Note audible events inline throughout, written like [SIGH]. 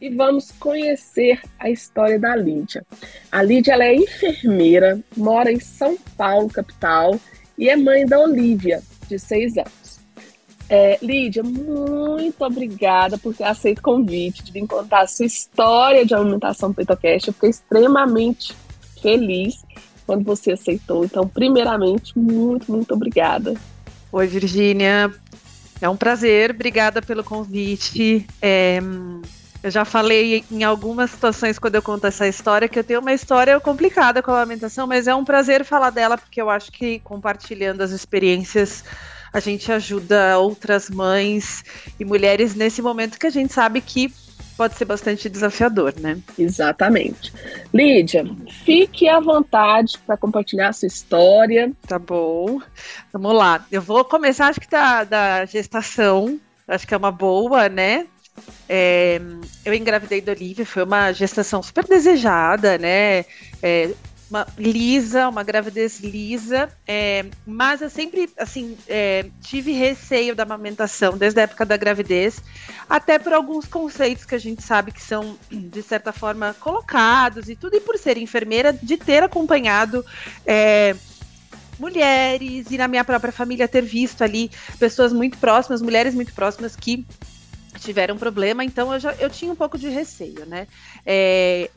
e vamos conhecer a história da Lídia. A Lídia ela é enfermeira, mora em São Paulo, capital, e é mãe da Olivia, de seis anos. É, Lídia, muito obrigada por ter aceito o convite de vir contar a sua história de alimentação PeitoCast. Eu fiquei extremamente feliz quando você aceitou. Então, primeiramente, muito, muito obrigada. Oi, Virgínia. É um prazer, obrigada pelo convite. É, eu já falei em algumas situações quando eu conto essa história que eu tenho uma história complicada com a amamentação, mas é um prazer falar dela porque eu acho que compartilhando as experiências a gente ajuda outras mães e mulheres nesse momento que a gente sabe que pode ser bastante desafiador, né? Exatamente. Lídia, fique à vontade para compartilhar a sua história. Tá bom. Vamos lá. Eu vou começar, acho que da, da gestação. Acho que é uma boa, né? É, eu engravidei da Olivia, foi uma gestação super desejada, né? É, uma lisa, uma gravidez lisa, é, mas eu sempre, assim, é, tive receio da amamentação desde a época da gravidez, até por alguns conceitos que a gente sabe que são, de certa forma, colocados e tudo, e por ser enfermeira, de ter acompanhado. É, mulheres e na minha própria família ter visto ali pessoas muito próximas, mulheres muito próximas que tiveram problema, então eu já eu tinha um pouco de receio, né? É,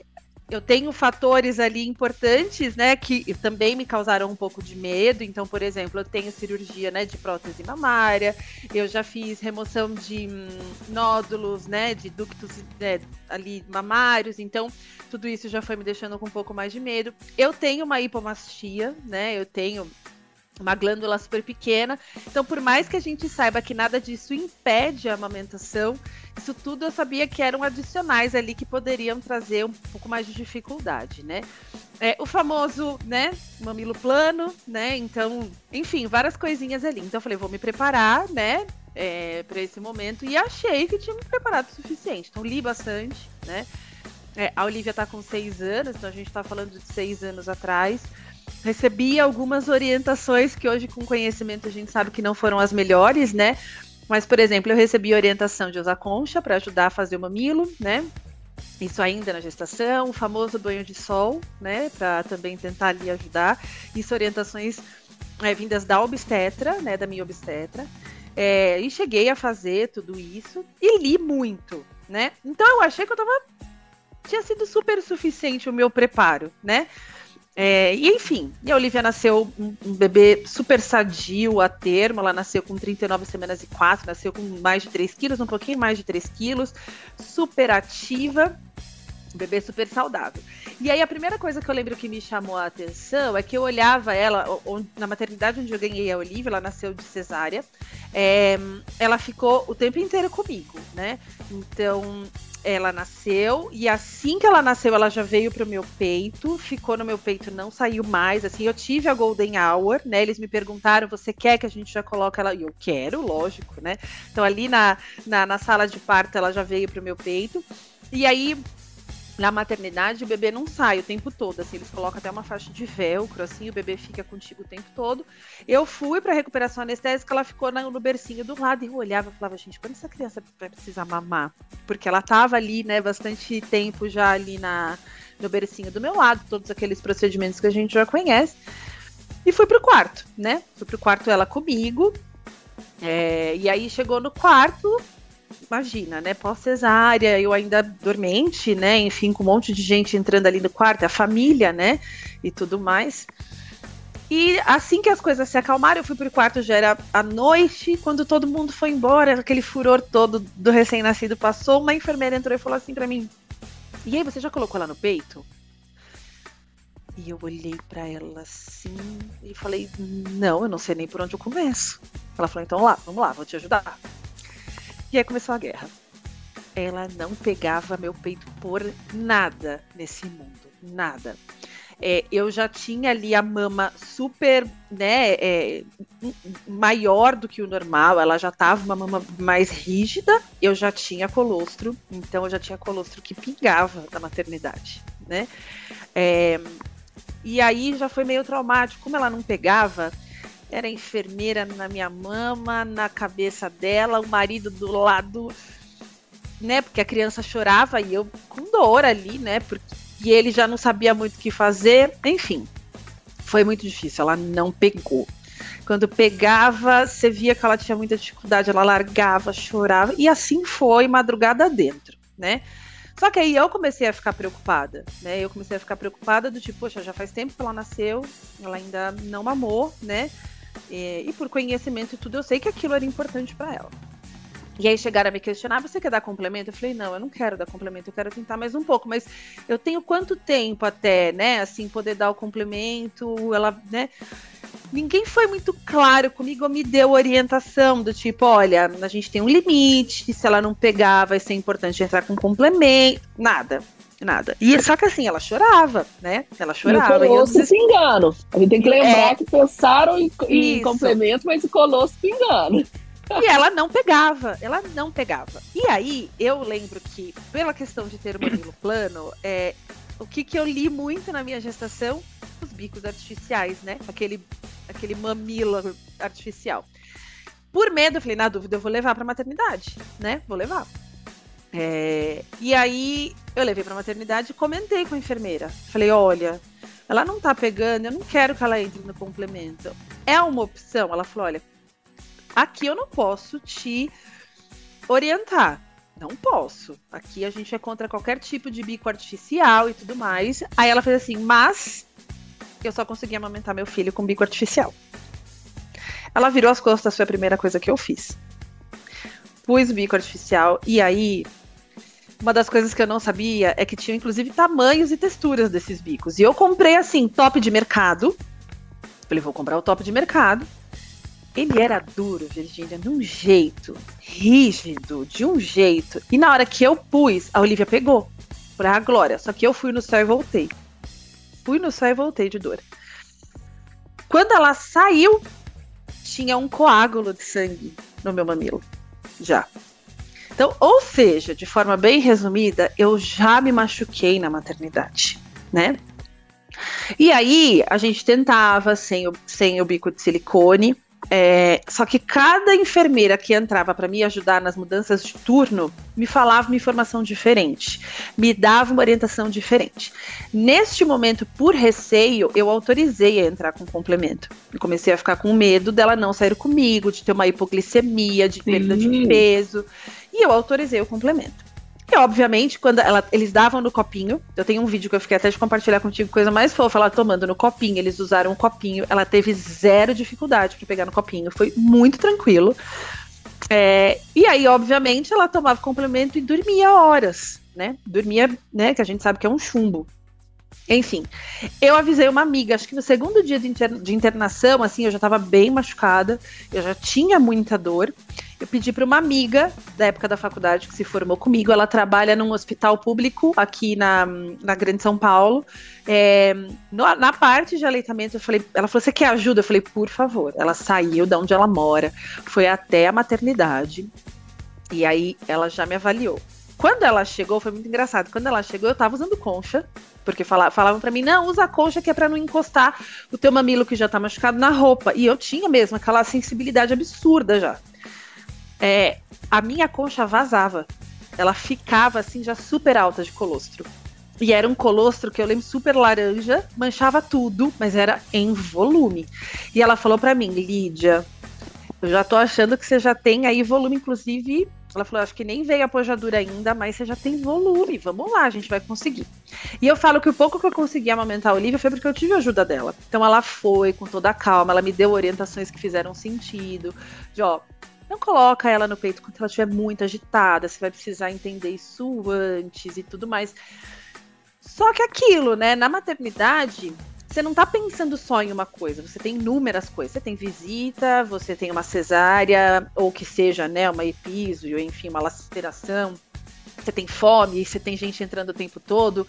eu tenho fatores ali importantes, né, que também me causaram um pouco de medo. Então, por exemplo, eu tenho cirurgia, né, de prótese mamária, eu já fiz remoção de hum, nódulos, né, de ductos né, ali mamários. Então, tudo isso já foi me deixando com um pouco mais de medo. Eu tenho uma hipomastia, né, eu tenho uma glândula super pequena. Então, por mais que a gente saiba que nada disso impede a amamentação, isso tudo eu sabia que eram adicionais ali que poderiam trazer um pouco mais de dificuldade, né? É, o famoso, né, mamilo plano, né? Então, enfim, várias coisinhas ali. Então, eu falei, vou me preparar, né, é, para esse momento e achei que tinha me preparado o suficiente. Então, li bastante, né? É, a Olivia tá com seis anos, então a gente tá falando de seis anos atrás recebi algumas orientações que hoje, com conhecimento, a gente sabe que não foram as melhores, né? Mas, por exemplo, eu recebi orientação de usar concha para ajudar a fazer o mamilo, né? Isso ainda na gestação, o famoso banho de sol, né? Para também tentar ali ajudar. Isso orientações é, vindas da obstetra, né? Da minha obstetra. É, e cheguei a fazer tudo isso e li muito, né? Então eu achei que eu tava. Tinha sido super suficiente o meu preparo, né? É, e enfim, e a Olivia nasceu um, um, bebê super sadio a termo, ela nasceu com 39 semanas e 4, nasceu com mais de 3 quilos, um pouquinho mais de 3 quilos, super ativa, um bebê super saudável. E aí a primeira coisa que eu lembro que me chamou a atenção é que eu olhava ela, na maternidade onde eu ganhei a Olivia, ela nasceu de cesárea, é, ela ficou o tempo inteiro comigo, né? Então ela nasceu e assim que ela nasceu, ela já veio pro meu peito, ficou no meu peito, não saiu mais. Assim, eu tive a Golden Hour, né? Eles me perguntaram: você quer que a gente já coloque ela? E eu quero, lógico, né? Então, ali na, na, na sala de parto, ela já veio pro meu peito. E aí, na maternidade, o bebê não sai o tempo todo, assim, eles colocam até uma faixa de velcro, assim, o bebê fica contigo o tempo todo. Eu fui para recuperação anestésica, ela ficou no bercinho do lado e eu olhava e falava, gente, quando essa criança vai precisar mamar? Porque ela tava ali, né, bastante tempo já ali na, no bercinho do meu lado, todos aqueles procedimentos que a gente já conhece. E fui pro quarto, né? Fui pro quarto ela comigo. É, e aí chegou no quarto, imagina, né? Pós-cesárea, eu ainda dormente, né? Enfim, com um monte de gente entrando ali no quarto, a família, né? E tudo mais. E assim que as coisas se acalmaram, eu fui pro quarto, já era à noite, quando todo mundo foi embora, aquele furor todo do recém-nascido passou, uma enfermeira entrou e falou assim para mim: E aí, você já colocou ela no peito? E eu olhei para ela assim e falei: Não, eu não sei nem por onde eu começo. Ela falou: Então lá, vamos lá, vou te ajudar. E aí começou a guerra. ela não pegava meu peito por nada nesse mundo, nada. É, eu já tinha ali a mama super, né, é, maior do que o normal, ela já tava uma mama mais rígida, eu já tinha colostro, então eu já tinha colostro que pingava da maternidade, né? É, e aí já foi meio traumático, como ela não pegava, era enfermeira na minha mama, na cabeça dela, o marido do lado, né? Porque a criança chorava e eu com dor ali, né? Porque e ele já não sabia muito o que fazer, enfim. Foi muito difícil, ela não pegou. Quando pegava, você via que ela tinha muita dificuldade, ela largava, chorava, e assim foi madrugada dentro, né? Só que aí eu comecei a ficar preocupada, né? Eu comecei a ficar preocupada do tipo, poxa, já faz tempo que ela nasceu, ela ainda não mamou, né? E, e por conhecimento e tudo, eu sei que aquilo era importante para ela. E aí chegaram a me questionar, você quer dar complemento? Eu falei, não, eu não quero dar complemento, eu quero tentar mais um pouco, mas eu tenho quanto tempo até, né, assim, poder dar o complemento, ela, né, ninguém foi muito claro comigo, me deu orientação do tipo, olha, a gente tem um limite, se ela não pegar, vai ser importante entrar com complemento, nada. Nada. E só que assim, ela chorava, né? Ela chorava. E o colosso e pingando. A gente tem que lembrar é, que pensaram em, em complemento, mas o colosso pingando. E ela não pegava, ela não pegava. E aí, eu lembro que, pela questão de ter o mamilo [COUGHS] plano, é, o que, que eu li muito na minha gestação? Os bicos artificiais, né? Aquele, aquele mamilo artificial. Por medo, eu falei, na dúvida, eu vou levar pra maternidade, né? Vou levar. É, e aí, eu levei pra maternidade e comentei com a enfermeira. Falei, olha, ela não tá pegando, eu não quero que ela entre no complemento. É uma opção? Ela falou, olha, Aqui eu não posso te orientar. Não posso. Aqui a gente é contra qualquer tipo de bico artificial e tudo mais. Aí ela fez assim, mas eu só consegui amamentar meu filho com bico artificial. Ela virou as costas, foi a primeira coisa que eu fiz. Pus o bico artificial e aí uma das coisas que eu não sabia é que tinha inclusive tamanhos e texturas desses bicos. E eu comprei assim, top de mercado. Falei, vou comprar o top de mercado. Ele era duro, Virgínia, de um jeito, rígido, de um jeito. E na hora que eu pus, a Olivia pegou. Pra a glória. Só que eu fui no céu e voltei. Fui no céu e voltei de dor. Quando ela saiu, tinha um coágulo de sangue no meu mamilo. Já. Então, ou seja, de forma bem resumida, eu já me machuquei na maternidade, né? E aí, a gente tentava sem o, sem o bico de silicone, é, só que cada enfermeira que entrava para me ajudar nas mudanças de turno me falava uma informação diferente, me dava uma orientação diferente. Neste momento, por receio, eu autorizei a entrar com complemento. Eu comecei a ficar com medo dela não sair comigo, de ter uma hipoglicemia, de perda Sim. de peso, e eu autorizei o complemento. E, obviamente, quando ela, eles davam no copinho, eu tenho um vídeo que eu fiquei até de compartilhar contigo, coisa mais fofa, ela tomando no copinho, eles usaram um copinho, ela teve zero dificuldade para pegar no copinho, foi muito tranquilo. É, e aí, obviamente, ela tomava complemento e dormia horas, né? Dormia, né? Que a gente sabe que é um chumbo. Enfim, eu avisei uma amiga, acho que no segundo dia de, de internação, assim, eu já estava bem machucada, eu já tinha muita dor. Eu pedi para uma amiga da época da faculdade que se formou comigo. Ela trabalha num hospital público aqui na, na Grande São Paulo. É, no, na parte de aleitamento, eu falei, ela falou: Você quer ajuda? Eu falei, por favor. Ela saiu de onde ela mora, foi até a maternidade. E aí ela já me avaliou. Quando ela chegou, foi muito engraçado. Quando ela chegou, eu tava usando concha, porque falavam, falavam para mim, não, usa a concha que é para não encostar o teu mamilo que já tá machucado na roupa. E eu tinha mesmo aquela sensibilidade absurda já é, a minha concha vazava. Ela ficava assim, já super alta de colostro. E era um colostro que eu lembro super laranja, manchava tudo, mas era em volume. E ela falou para mim, Lídia, eu já tô achando que você já tem aí volume, inclusive. Ela falou, acho que nem veio a pojadura ainda, mas você já tem volume. Vamos lá, a gente vai conseguir. E eu falo que o pouco que eu consegui amamentar a Olivia foi porque eu tive a ajuda dela. Então ela foi com toda a calma, ela me deu orientações que fizeram sentido. De ó, não coloca ela no peito quando ela estiver muito agitada, você vai precisar entender isso antes e tudo mais. Só que aquilo, né? Na maternidade, você não tá pensando só em uma coisa, você tem inúmeras coisas. Você tem visita, você tem uma cesárea, ou que seja, né, uma epísio, enfim, uma laceração. você tem fome, você tem gente entrando o tempo todo.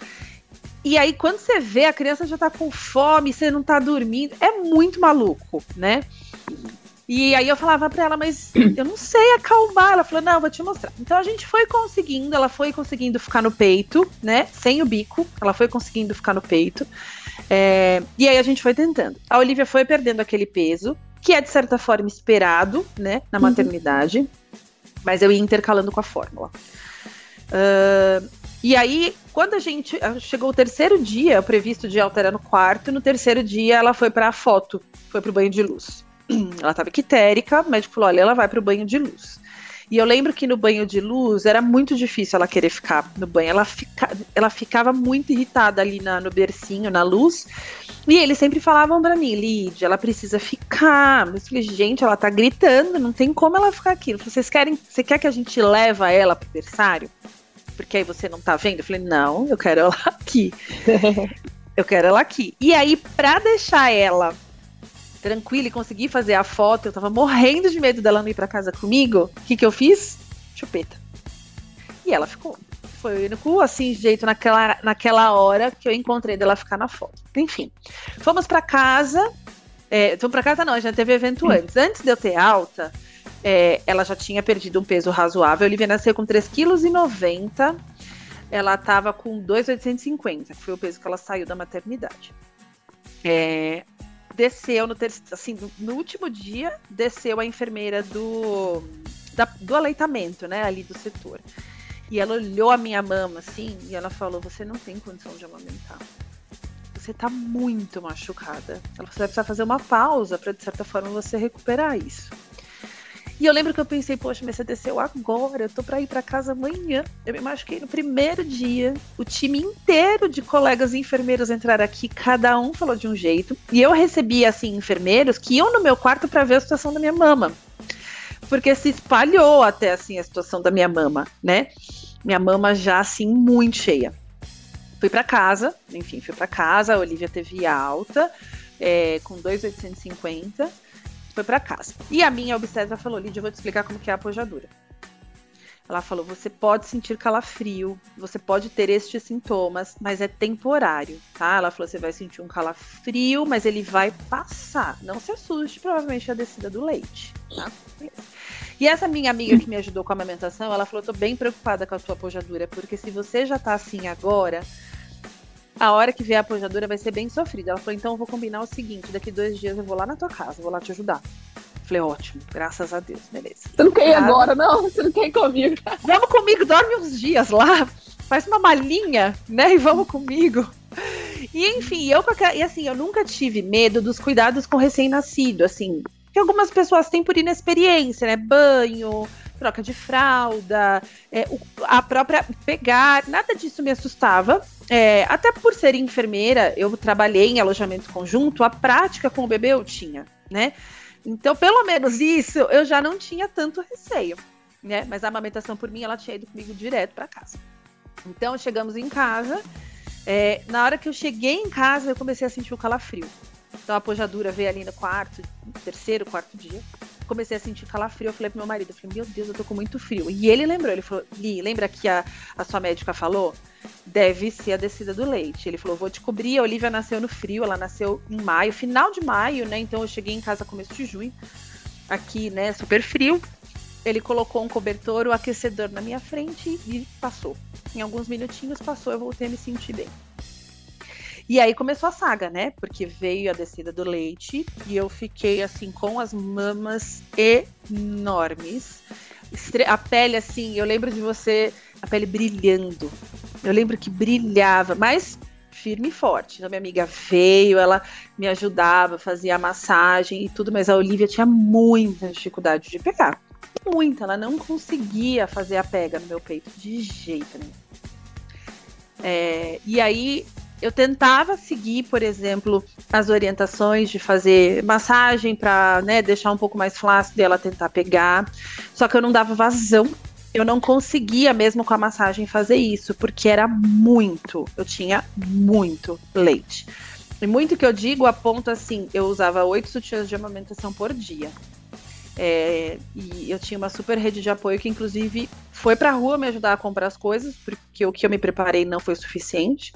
E aí, quando você vê, a criança já tá com fome, você não tá dormindo. É muito maluco, né? E aí eu falava para ela, mas [CLEARS THROAT] eu não sei acalmar. Ela falou, não, vou te mostrar. Então a gente foi conseguindo, ela foi conseguindo ficar no peito, né? Sem o bico, ela foi conseguindo ficar no peito. É, e aí a gente foi tentando. A Olivia foi perdendo aquele peso, que é de certa forma esperado, né? Na uhum. maternidade. Mas eu ia intercalando com a fórmula. Uh, e aí, quando a gente chegou o terceiro dia, previsto de alterar no quarto, no terceiro dia ela foi para a foto, foi para o banho de luz. [CLEARS THROAT] ela estava quitérica, o médico falou: olha, ela vai para o banho de luz. E eu lembro que no banho de luz era muito difícil ela querer ficar no banho. Ela, fica, ela ficava muito irritada ali na, no bercinho, na luz. E eles sempre falavam para mim, Lídia, ela precisa ficar. Eu falei, gente, ela tá gritando, não tem como ela ficar aqui. Vocês querem, você quer que a gente leva ela pro berçário? Porque aí você não tá vendo? Eu falei, não, eu quero ela aqui. [LAUGHS] eu quero ela aqui. E aí, pra deixar ela tranquila e conseguir fazer a foto, eu tava morrendo de medo dela não ir para casa comigo. O que que eu fiz? Chupeta. E ela ficou. Foi o único assim jeito naquela, naquela hora que eu encontrei dela ficar na foto. Enfim, fomos para casa. É, fomos para casa não, já teve evento hum. antes. Antes de eu ter alta, é, ela já tinha perdido um peso razoável. A Olivia nasceu com 3,90 kg. Ela estava com 2,850, que foi o peso que ela saiu da maternidade. É, desceu no, ter, assim, no último dia, desceu a enfermeira do, da, do aleitamento, né, ali do setor. E ela olhou a minha mama, assim, e ela falou: Você não tem condição de amamentar. Você tá muito machucada. Ela vai precisar fazer uma pausa para, de certa forma, você recuperar isso. E eu lembro que eu pensei, poxa, mas você desceu agora, eu tô pra ir pra casa amanhã. Eu me machuquei no primeiro dia. O time inteiro de colegas enfermeiros entraram aqui, cada um falou de um jeito. E eu recebi, assim, enfermeiros que iam no meu quarto para ver a situação da minha mama. Porque se espalhou até, assim, a situação da minha mama, né? Minha mama já, assim, muito cheia. Fui para casa, enfim, fui para casa, a Olivia teve alta, é, com 2,850 foi para casa. E a minha obstetra falou: Lídia, eu vou te explicar como que é a apojadura. Ela falou: você pode sentir calafrio, você pode ter estes sintomas, mas é temporário, tá? Ela falou: você vai sentir um calafrio, mas ele vai passar. Não se assuste, provavelmente é a descida do leite, tá? E essa minha amiga que me ajudou com a amamentação, ela falou: tô bem preocupada com a sua apojadura, porque se você já tá assim agora, a hora que vier a apoiadora vai ser bem sofrida. Ela falou, então eu vou combinar o seguinte, daqui dois dias eu vou lá na tua casa, vou lá te ajudar. Falei, ótimo, graças a Deus, beleza. Você não quer ir agora, não? Você não quer ir comigo? Vamos comigo, dorme uns dias lá, faz uma malinha, né, e vamos comigo. E enfim, eu e assim, eu nunca tive medo dos cuidados com recém-nascido, assim, que algumas pessoas têm por inexperiência, né, banho, troca de fralda, é, a própria pegar, nada disso me assustava. É, até por ser enfermeira, eu trabalhei em alojamento conjunto, a prática com o bebê eu tinha, né? Então, pelo menos isso, eu já não tinha tanto receio, né? Mas a amamentação por mim, ela tinha ido comigo direto para casa. Então, chegamos em casa. É, na hora que eu cheguei em casa, eu comecei a sentir o calafrio. Então, a apojadura veio ali no quarto, terceiro, quarto dia comecei a sentir calafrio, eu falei pro meu marido, eu falei, meu Deus, eu tô com muito frio. E ele lembrou, ele falou, Li, lembra que a, a sua médica falou? Deve ser a descida do leite. Ele falou, vou te cobrir, a Olivia nasceu no frio, ela nasceu em maio, final de maio, né? Então eu cheguei em casa começo de junho, aqui, né, super frio. Ele colocou um cobertor, o um aquecedor na minha frente e passou. Em alguns minutinhos passou, eu voltei a me sentir bem. E aí começou a saga, né? Porque veio a descida do leite e eu fiquei assim com as mamas enormes. A pele assim, eu lembro de você, a pele brilhando. Eu lembro que brilhava, mas firme e forte. Então, minha amiga veio, ela me ajudava, fazia a massagem e tudo, mas a Olivia tinha muita dificuldade de pegar. Muita, ela não conseguia fazer a pega no meu peito de jeito nenhum. É, e aí eu tentava seguir, por exemplo, as orientações de fazer massagem para né, deixar um pouco mais flácido e ela tentar pegar. Só que eu não dava vazão. Eu não conseguia mesmo com a massagem fazer isso, porque era muito. Eu tinha muito leite. E muito que eu digo a ponto assim, eu usava oito sutiãs de amamentação por dia. É, e eu tinha uma super rede de apoio que, inclusive, foi pra rua me ajudar a comprar as coisas, porque o que eu me preparei não foi suficiente.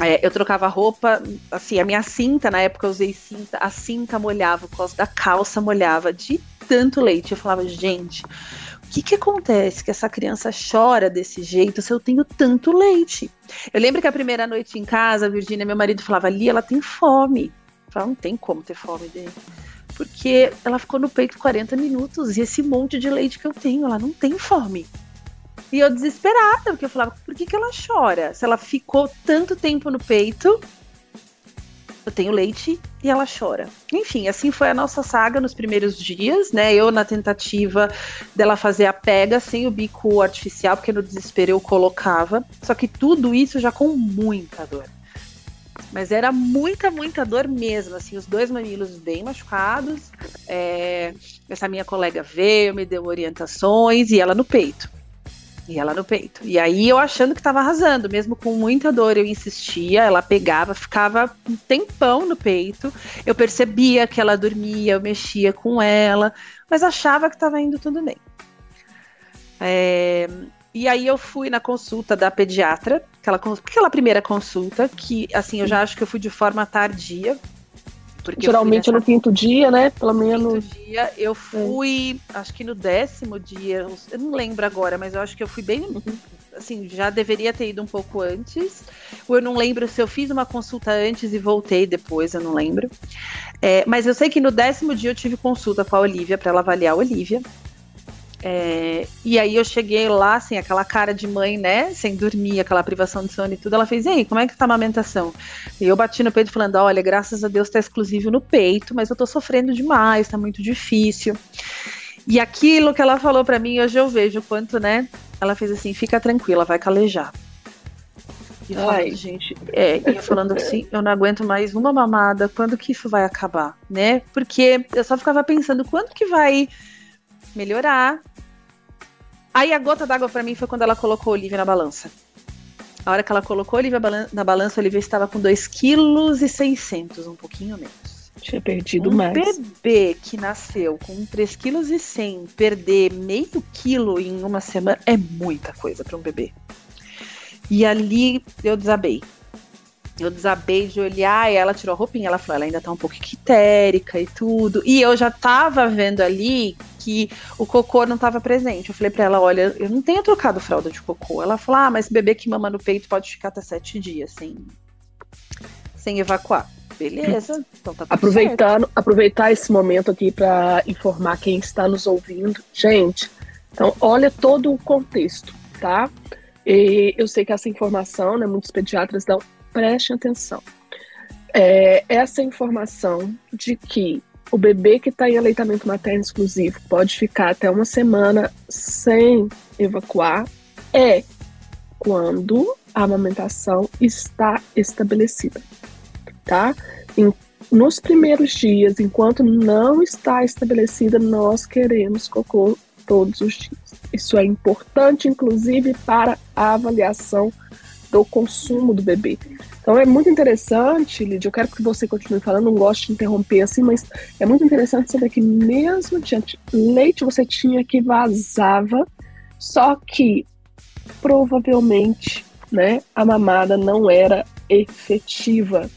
É, eu trocava roupa, assim, a minha cinta, na época eu usei cinta, a cinta molhava, o cos da calça molhava de tanto leite. Eu falava, gente, o que, que acontece que essa criança chora desse jeito se eu tenho tanto leite? Eu lembro que a primeira noite em casa, Virgínia, meu marido, falava, ali ela tem fome. Eu falava, não tem como ter fome dele porque ela ficou no peito 40 minutos e esse monte de leite que eu tenho, ela não tem fome. E eu desesperada, porque eu falava, por que, que ela chora? Se ela ficou tanto tempo no peito, eu tenho leite e ela chora. Enfim, assim foi a nossa saga nos primeiros dias, né? Eu na tentativa dela fazer a pega sem o bico artificial, porque no desespero eu colocava. Só que tudo isso já com muita dor. Mas era muita, muita dor mesmo, assim, os dois mamilos bem machucados. É, essa minha colega veio, me deu orientações e ela no peito. E ela no peito. E aí eu achando que estava arrasando, mesmo com muita dor, eu insistia, ela pegava, ficava um tempão no peito. Eu percebia que ela dormia, eu mexia com ela, mas achava que estava indo tudo bem. É, e aí eu fui na consulta da pediatra, aquela, aquela primeira consulta, que assim, eu já acho que eu fui de forma tardia. Geralmente no quinto dia, né? Pelo menos. Quinto dia, eu fui, é. acho que no décimo dia, eu não lembro agora, mas eu acho que eu fui bem. Uhum. Assim, já deveria ter ido um pouco antes. Ou eu não lembro se eu fiz uma consulta antes e voltei depois, eu não lembro. É, mas eu sei que no décimo dia eu tive consulta com a Olivia para ela avaliar a Olivia. É, e aí eu cheguei lá, assim, aquela cara de mãe, né? Sem dormir, aquela privação de sono e tudo. Ela fez, e aí, como é que tá a amamentação? E eu bati no peito falando, olha, graças a Deus tá exclusivo no peito, mas eu tô sofrendo demais, tá muito difícil. E aquilo que ela falou para mim, hoje eu vejo o quanto, né? Ela fez assim, fica tranquila, vai calejar. E falando, Ai. gente, é, e eu falando assim, eu não aguento mais uma mamada, quando que isso vai acabar, né? Porque eu só ficava pensando, quando que vai melhorar. Aí a gota d'água para mim foi quando ela colocou Olivia na balança. A hora que ela colocou Olivia na balança, a Olivia estava com 2,6 kg, um pouquinho menos. Tinha perdido um mais. Um bebê que nasceu com 3,1 kg, perder meio quilo em uma semana é muita coisa para um bebê. E ali eu desabei. Eu desabei de olhar e ela tirou a roupinha. Ela falou, ela ainda tá um pouco quitérica e tudo. E eu já tava vendo ali que o cocô não estava presente. Eu falei para ela, olha, eu não tenho trocado fralda de cocô. Ela falou, ah, mas bebê que mama no peito pode ficar até sete dias sem, sem evacuar. Beleza, então tá Aproveitando, certo. aproveitar esse momento aqui para informar quem está nos ouvindo. Gente, então olha todo o contexto, tá? E eu sei que essa informação, né, muitos pediatras dão, prestem atenção. É, essa informação de que o bebê que está em aleitamento materno exclusivo pode ficar até uma semana sem evacuar é quando a amamentação está estabelecida, tá? Em, nos primeiros dias, enquanto não está estabelecida, nós queremos cocô todos os dias. Isso é importante, inclusive, para a avaliação do consumo do bebê. Então é muito interessante, Lídia, eu quero que você continue falando, não gosto de interromper assim, mas é muito interessante saber que mesmo diante leite você tinha que vazava, só que provavelmente, né, a mamada não era efetiva,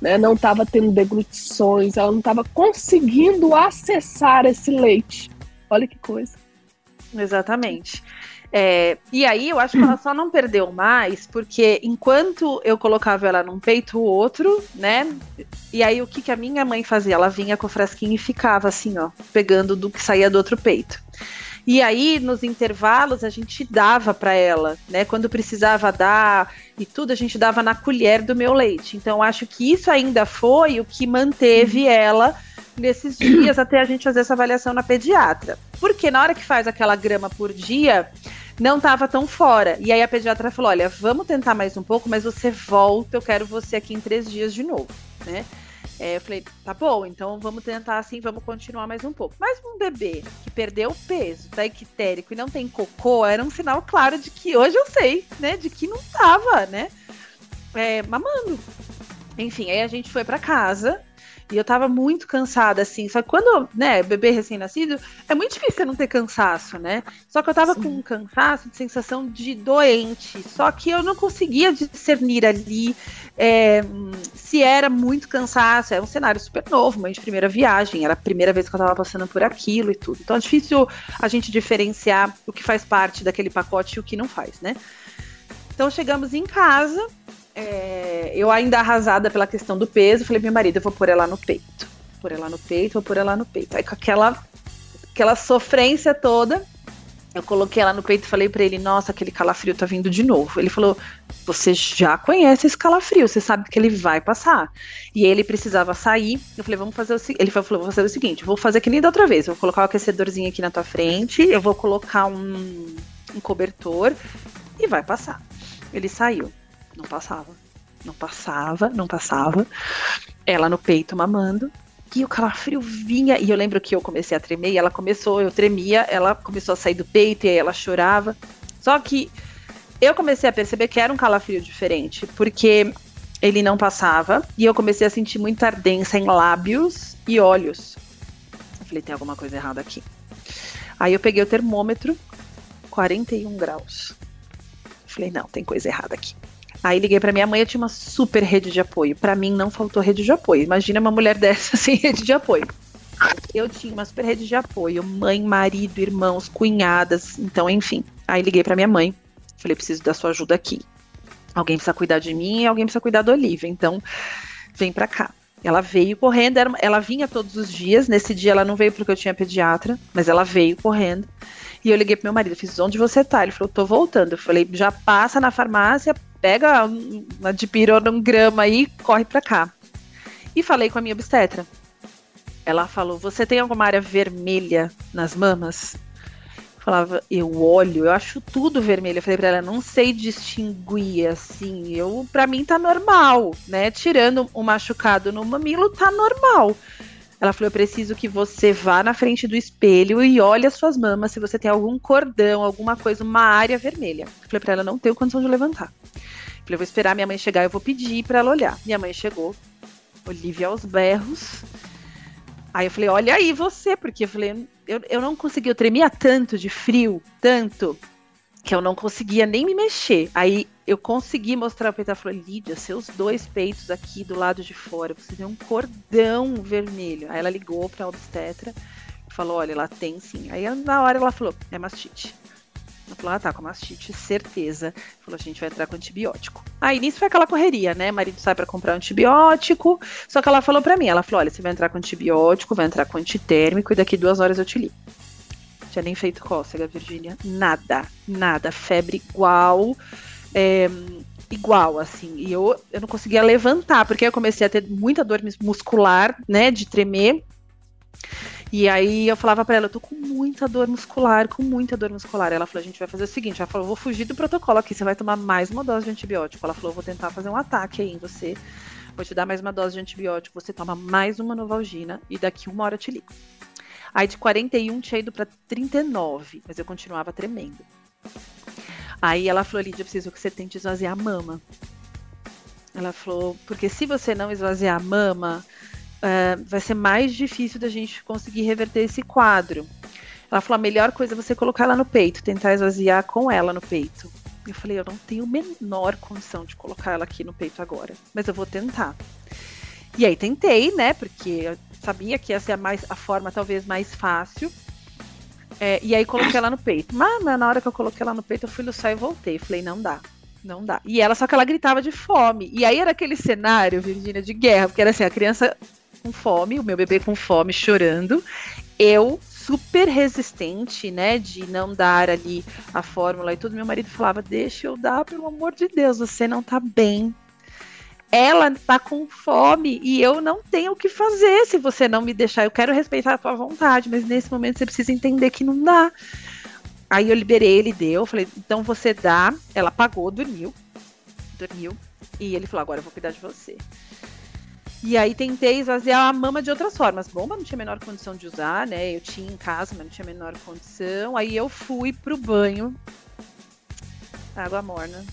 né, não estava tendo deglutições, ela não estava conseguindo acessar esse leite. Olha que coisa. Exatamente. É, e aí eu acho que ela só não perdeu mais, porque enquanto eu colocava ela num peito o outro, né? E aí o que, que a minha mãe fazia? Ela vinha com o frasquinho e ficava assim, ó, pegando do que saía do outro peito. E aí, nos intervalos, a gente dava para ela, né? Quando precisava dar e tudo, a gente dava na colher do meu leite. Então, acho que isso ainda foi o que manteve ela nesses dias até a gente fazer essa avaliação na pediatra. Porque na hora que faz aquela grama por dia, não estava tão fora. E aí a pediatra falou: olha, vamos tentar mais um pouco, mas você volta, eu quero você aqui em três dias de novo, né? É, eu falei, tá bom, então vamos tentar assim, vamos continuar mais um pouco. Mas um bebê que perdeu peso, tá ictérico e não tem cocô, era um sinal claro de que hoje eu sei, né? De que não tava, né? É, mamando. Enfim, aí a gente foi para casa E eu tava muito cansada, assim. Só que quando, né, bebê recém-nascido, é muito difícil não ter cansaço, né? Só que eu tava Sim. com um cansaço de sensação de doente. Só que eu não conseguia discernir ali é, se era muito cansaço. Era um cenário super novo, mãe de primeira viagem. Era a primeira vez que eu tava passando por aquilo e tudo. Então é difícil a gente diferenciar o que faz parte daquele pacote e o que não faz, né? Então chegamos em casa, é, eu ainda arrasada pela questão do peso, falei meu marido, eu vou pôr ela no peito. Vou pôr ela no peito, vou pôr ela no peito. Aí com aquela, aquela sofrência toda, eu coloquei ela no peito e falei para ele, nossa, aquele calafrio tá vindo de novo. Ele falou, você já conhece esse calafrio, você sabe que ele vai passar. E ele precisava sair. Eu falei, vamos fazer o seguinte. Ele falou, vou fazer o seguinte, vou fazer que nem da outra vez. Eu vou colocar o aquecedorzinho aqui na tua frente, eu vou colocar um, um cobertor e vai passar. Ele saiu. Não passava. Não passava, não passava. Ela no peito mamando. E o calafrio vinha. E eu lembro que eu comecei a tremer e ela começou, eu tremia, ela começou a sair do peito e aí ela chorava. Só que eu comecei a perceber que era um calafrio diferente, porque ele não passava e eu comecei a sentir muita ardência em lábios e olhos. Eu falei, tem alguma coisa errada aqui. Aí eu peguei o termômetro, 41 graus. Falei, não, tem coisa errada aqui. Aí liguei para minha mãe, eu tinha uma super rede de apoio. Para mim não faltou rede de apoio. Imagina uma mulher [LAUGHS] dessa sem rede de apoio. Eu tinha uma super rede de apoio, mãe, marido, irmãos, cunhadas, então enfim. Aí liguei para minha mãe, falei, preciso da sua ajuda aqui. Alguém precisa cuidar de mim e alguém precisa cuidar da Olivia, então vem para cá. Ela veio correndo, ela vinha todos os dias. Nesse dia ela não veio porque eu tinha pediatra, mas ela veio correndo. E eu liguei pro meu marido, fiz, onde você tá? Ele falou, tô voltando. Eu falei, já passa na farmácia, pega uma de um grama aí, corre pra cá. E falei com a minha obstetra. Ela falou, você tem alguma área vermelha nas mamas? Falava, eu olho, eu acho tudo vermelho. Eu falei pra ela, não sei distinguir, assim, eu, pra mim tá normal, né? Tirando o machucado no mamilo, tá normal. Ela falou: Eu preciso que você vá na frente do espelho e olhe as suas mamas se você tem algum cordão, alguma coisa, uma área vermelha. Eu falei pra ela: Não tenho condição de levantar. Eu falei: Vou esperar minha mãe chegar, eu vou pedir para ela olhar. Minha mãe chegou, Olivia aos berros. Aí eu falei: Olha aí você, porque eu falei: Eu, eu não consegui, eu tremia tanto de frio, tanto, que eu não conseguia nem me mexer. Aí eu consegui mostrar o peito. Ela falou: Lídia, seus dois peitos aqui do lado de fora, você tem um cordão vermelho. Aí ela ligou para a obstetra e falou: Olha, ela tem sim. Aí na hora ela falou: É mastite. Ela falou: Ah, tá, com mastite, certeza. Falou: A gente vai entrar com antibiótico. Aí nisso foi aquela correria, né? Marido sai para comprar antibiótico. Só que ela falou para mim: Ela falou: Olha, você vai entrar com antibiótico, vai entrar com antitérmico e daqui duas horas eu te ligo nem feito cócega, Virgínia. Nada, nada. Febre igual é, igual, assim. E eu, eu não conseguia levantar, porque eu comecei a ter muita dor muscular, né, de tremer. E aí eu falava para ela, eu tô com muita dor muscular, com muita dor muscular. Ela falou, a gente vai fazer o seguinte, ela falou, vou fugir do protocolo aqui, você vai tomar mais uma dose de antibiótico. Ela falou, vou tentar fazer um ataque aí em você, vou te dar mais uma dose de antibiótico, você toma mais uma Novalgina e daqui uma hora eu te ligo. Aí de 41 tinha ido para 39, mas eu continuava tremendo. Aí ela falou, Lídia, eu preciso que você tente esvaziar a mama. Ela falou, porque se você não esvaziar a mama, uh, vai ser mais difícil da gente conseguir reverter esse quadro. Ela falou, a melhor coisa é você colocar ela no peito, tentar esvaziar com ela no peito. Eu falei, eu não tenho a menor condição de colocar ela aqui no peito agora, mas eu vou tentar. E aí tentei, né? Porque sabia que ia ser a, mais, a forma talvez mais fácil. É, e aí coloquei ela no peito. Mas na hora que eu coloquei ela no peito, eu fui no céu e voltei. Falei, não dá. Não dá. E ela, só que ela gritava de fome. E aí era aquele cenário, Virgínia, de guerra, porque era assim, a criança com fome, o meu bebê com fome, chorando. Eu super resistente, né, de não dar ali a fórmula e tudo. Meu marido falava: "Deixa eu dar, pelo amor de Deus, você não tá bem ela está com fome e eu não tenho o que fazer se você não me deixar. Eu quero respeitar a tua vontade, mas nesse momento você precisa entender que não dá. Aí eu liberei, ele deu, falei, então você dá. Ela pagou, dormiu. Dormiu. E ele falou, agora eu vou cuidar de você. E aí tentei esvaziar a mama de outras formas. Bomba não tinha a menor condição de usar, né? Eu tinha em casa, mas não tinha a menor condição. Aí eu fui pro banho. Água morna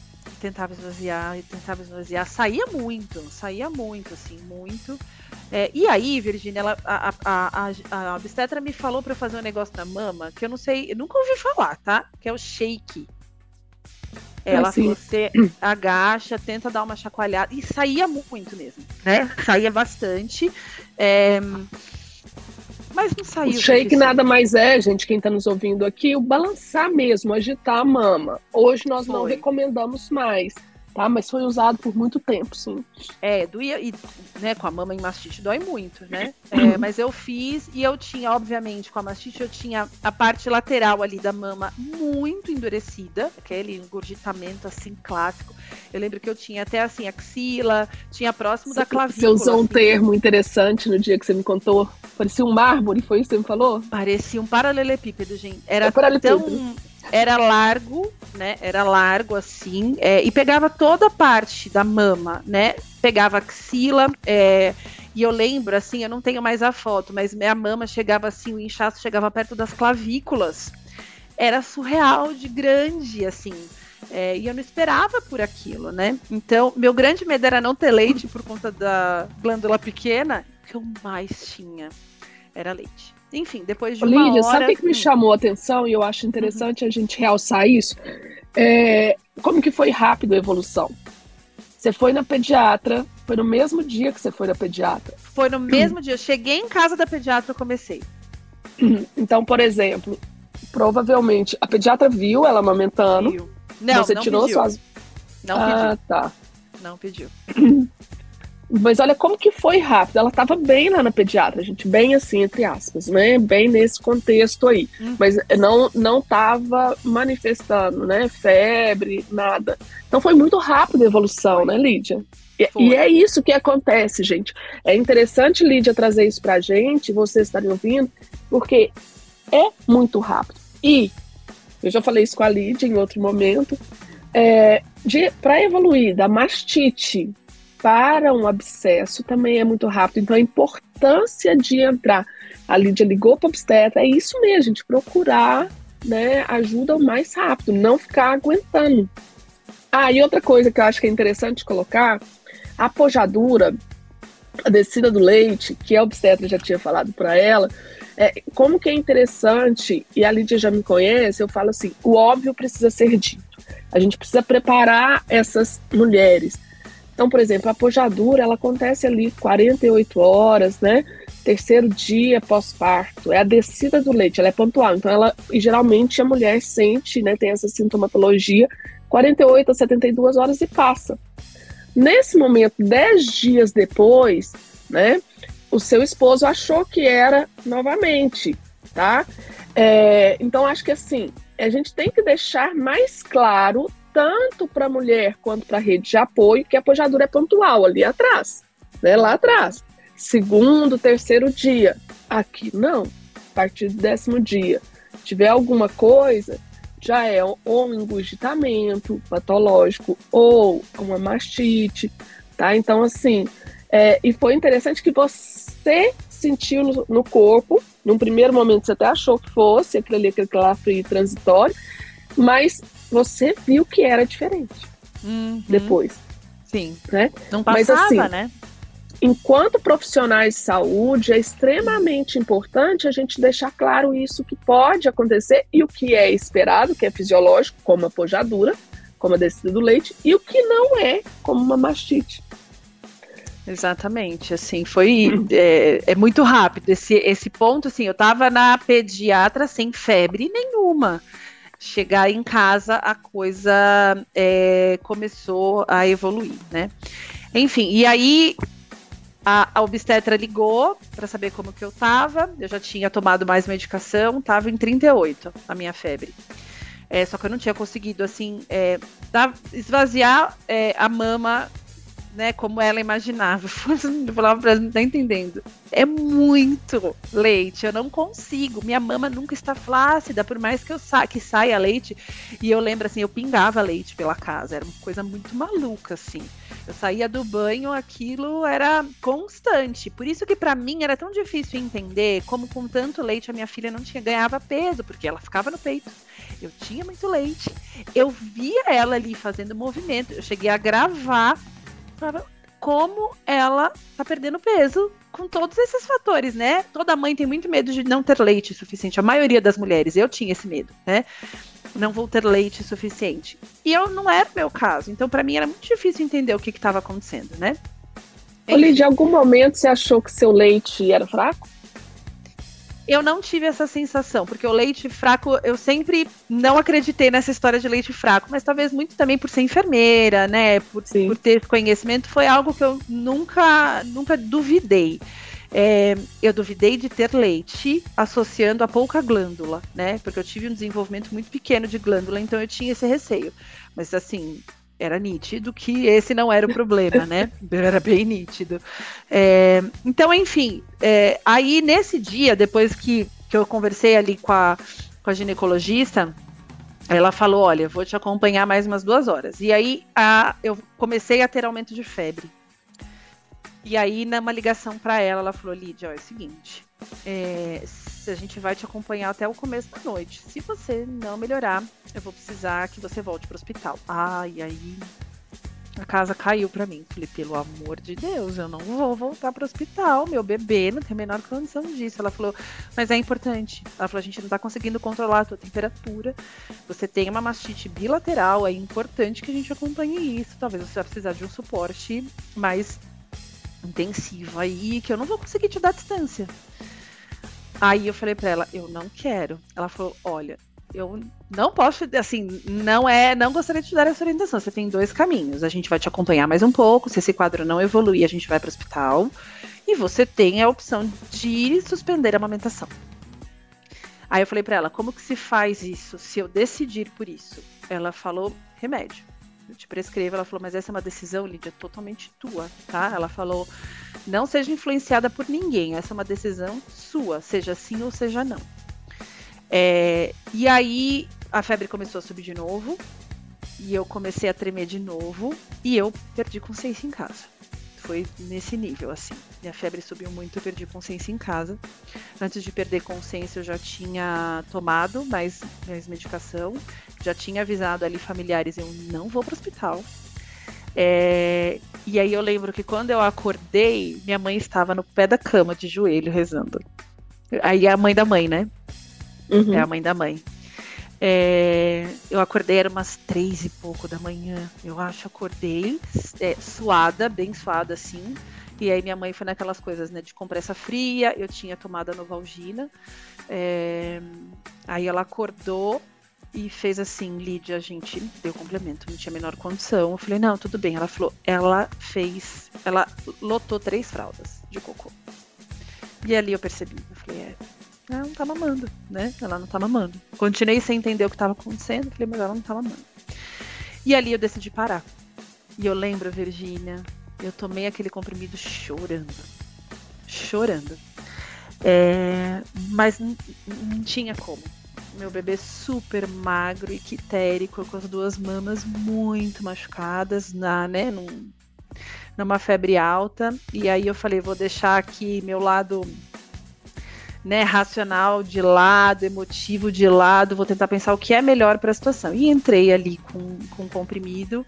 tentava esvaziar tentava esvaziar. Saía muito, saía muito, assim, muito. É, e aí, Virginia, ela, a, a, a, a obstetra me falou para fazer um negócio na mama que eu não sei, eu nunca ouvi falar, tá? Que é o shake. Ela assim. você [CLEARS THROAT] agacha, tenta dar uma chacoalhada. E saía muito mesmo, né? Saía bastante. É, mas não saiu. O shake nada mais é, gente, quem está nos ouvindo aqui, o balançar mesmo, agitar a mama. Hoje nós Foi. não recomendamos mais tá? Mas foi usado por muito tempo, sim. É, doía, e né, com a mama em mastite dói muito, né? É, mas eu fiz e eu tinha, obviamente, com a mastite, eu tinha a parte lateral ali da mama muito endurecida, aquele engurgitamento assim clássico. Eu lembro que eu tinha até assim axila, tinha próximo você, da clavícula. Você usou assim. um termo interessante no dia que você me contou. Parecia um mármore, foi isso que você me falou? Parecia um paralelepípedo, gente. Era é tão era largo, né? Era largo assim, é, e pegava toda a parte da mama, né? Pegava axila, é, e eu lembro, assim, eu não tenho mais a foto, mas minha mama chegava assim, o inchaço chegava perto das clavículas. Era surreal de grande, assim. É, e eu não esperava por aquilo, né? Então, meu grande medo era não ter leite por conta da glândula pequena. Que eu mais tinha era leite. Enfim, depois de uma Lídia, hora... sabe o que me chamou a atenção e eu acho interessante uhum. a gente realçar isso? É, como que foi rápido a evolução? Você foi na pediatra, foi no mesmo dia que você foi na pediatra? Foi no mesmo dia. Eu cheguei em casa da pediatra e comecei. Então, por exemplo, provavelmente a pediatra viu ela amamentando. Viu. Não, você não tirou pediu. suas. Não ah, pediu. tá. Não pediu. [CLEARS THROAT] Mas olha como que foi rápido. Ela estava bem lá na pediatra, gente, bem assim, entre aspas, né? Bem nesse contexto aí. Hum. Mas não não estava manifestando, né? Febre, nada. Então foi muito rápido a evolução, né, Lídia? E, e, é isso que acontece, gente. É interessante, Lídia, trazer isso pra gente, vocês estarem ouvindo, porque é muito rápido. E eu já falei isso com a Lídia em outro momento. É, para evoluir da mastite para um abscesso também é muito rápido. Então, a importância de entrar. A Lídia ligou para o obstetra, é isso mesmo, gente, procurar né, ajuda o mais rápido, não ficar aguentando. Ah, e outra coisa que eu acho que é interessante colocar, a pojadura, a descida do leite, que a obstetra já tinha falado para ela, é, como que é interessante, e a Lídia já me conhece, eu falo assim, o óbvio precisa ser dito. A gente precisa preparar essas mulheres então, por exemplo, a pojadura, ela acontece ali 48 horas, né? Terceiro dia pós-parto, é a descida do leite, ela é pontual. Então, ela, e geralmente a mulher sente, né, tem essa sintomatologia 48 a 72 horas e passa. Nesse momento, 10 dias depois, né, o seu esposo achou que era novamente, tá? É, então, acho que assim, a gente tem que deixar mais claro tanto para a mulher quanto para a rede de apoio, que a pojadura é pontual ali atrás, né, lá atrás. Segundo, terceiro dia. Aqui não. A partir do décimo dia. Tiver alguma coisa, já é ou um engurgitamento patológico ou uma mastite, tá? Então, assim, é, e foi interessante que você sentiu no, no, corpo, num primeiro momento você até achou que fosse aquele ali, aquele calafrio transitório, mas você viu que era diferente uhum. depois. Sim. Né? Não passava, Mas, assim, né? Enquanto profissionais de saúde, é extremamente importante a gente deixar claro isso que pode acontecer e o que é esperado, que é fisiológico, como a pojadura, como a descida do leite, e o que não é, como uma mastite. Exatamente, assim, foi é, é, muito rápido esse, esse ponto, assim, eu tava na pediatra sem febre nenhuma, chegar em casa a coisa é, começou a evoluir, né? Enfim, e aí a, a obstetra ligou para saber como que eu tava. Eu já tinha tomado mais medicação, tava em 38 a minha febre. É, só que eu não tinha conseguido, assim, é, dar, esvaziar é, a mama né, como ela imaginava. [LAUGHS] Eu falava pra ela, não tá entendendo. É muito leite, eu não consigo. Minha mama nunca está flácida, por mais que eu sa que saia leite. E eu lembro assim, eu pingava leite pela casa, era uma coisa muito maluca assim. Eu saía do banho, aquilo era constante. Por isso que para mim era tão difícil entender como com tanto leite a minha filha não tinha ganhava peso, porque ela ficava no peito. Eu tinha muito leite. Eu via ela ali fazendo movimento. Eu cheguei a gravar como ela tá perdendo peso com todos esses fatores, né? Toda mãe tem muito medo de não ter leite suficiente. A maioria das mulheres, eu tinha esse medo, né? Não vou ter leite suficiente. E eu não era o meu caso. Então, para mim, era muito difícil entender o que estava acontecendo, né? Olha, de algum momento você achou que seu leite era fraco? Eu não tive essa sensação, porque o leite fraco, eu sempre não acreditei nessa história de leite fraco, mas talvez muito também por ser enfermeira, né? Por, por ter conhecimento, foi algo que eu nunca, nunca duvidei. É, eu duvidei de ter leite associando a pouca glândula, né? Porque eu tive um desenvolvimento muito pequeno de glândula, então eu tinha esse receio. Mas assim, era nítido que esse não era o problema, né? [LAUGHS] Era bem nítido. É, então, enfim, é, aí nesse dia, depois que, que eu conversei ali com a, com a ginecologista, ela falou: Olha, vou te acompanhar mais umas duas horas. E aí a, eu comecei a ter aumento de febre. E aí, numa ligação para ela, ela falou: Lídia, ó, é o seguinte, é, a gente vai te acompanhar até o começo da noite. Se você não melhorar, eu vou precisar que você volte para o hospital. Ai, aí a casa caiu para mim. Falei, pelo amor de Deus, eu não vou voltar para o hospital. Meu bebê não tem a menor condição disso. Ela falou, mas é importante. Ela falou, a gente não está conseguindo controlar a tua temperatura. Você tem uma mastite bilateral, é importante que a gente acompanhe isso. Talvez você vá precisar de um suporte mais intensivo aí, que eu não vou conseguir te dar distância. Aí eu falei para ela, eu não quero. Ela falou, olha, eu não posso, assim, não é, não gostaria de te dar essa orientação. Você tem dois caminhos. A gente vai te acompanhar mais um pouco. Se esse quadro não evoluir, a gente vai para o hospital. E você tem a opção de suspender a amamentação. Aí eu falei para ela, como que se faz isso se eu decidir por isso? Ela falou remédio te prescrevo. Ela falou, mas essa é uma decisão, Lídia, totalmente tua, tá? Ela falou, não seja influenciada por ninguém, essa é uma decisão sua, seja sim ou seja não. É, e aí a febre começou a subir de novo, e eu comecei a tremer de novo, e eu perdi consciência em casa. Foi nesse nível, assim. Minha febre subiu muito, eu perdi consciência em casa. Antes de perder consciência, eu já tinha tomado mais, mais medicação já tinha avisado ali familiares, eu não vou para o hospital. É, e aí eu lembro que quando eu acordei, minha mãe estava no pé da cama, de joelho, rezando. Aí é a mãe da mãe, né? Uhum. É a mãe da mãe. É, eu acordei, era umas três e pouco da manhã, eu acho. Acordei, é, suada, bem suada assim. E aí minha mãe foi naquelas coisas, né, de compressa fria, eu tinha tomado a Novalgina. É, aí ela acordou, e fez assim, Lídia, a gente deu complemento, não tinha a menor condição. Eu falei, não, tudo bem. Ela falou, ela fez, ela lotou três fraldas de cocô. E ali eu percebi, eu falei, é, ela não tá mamando, né? Ela não tá mamando. Continuei sem entender o que estava acontecendo, falei, mas ela não tá mamando. E ali eu decidi parar. E eu lembro, Virgínia, eu tomei aquele comprimido chorando. Chorando. É, mas não tinha como meu bebê super magro e quitérico, com as duas mamas muito machucadas, na, né, num, numa febre alta. E aí eu falei, vou deixar aqui meu lado né, racional de lado, emotivo de lado, vou tentar pensar o que é melhor para a situação. E entrei ali com, com comprimido.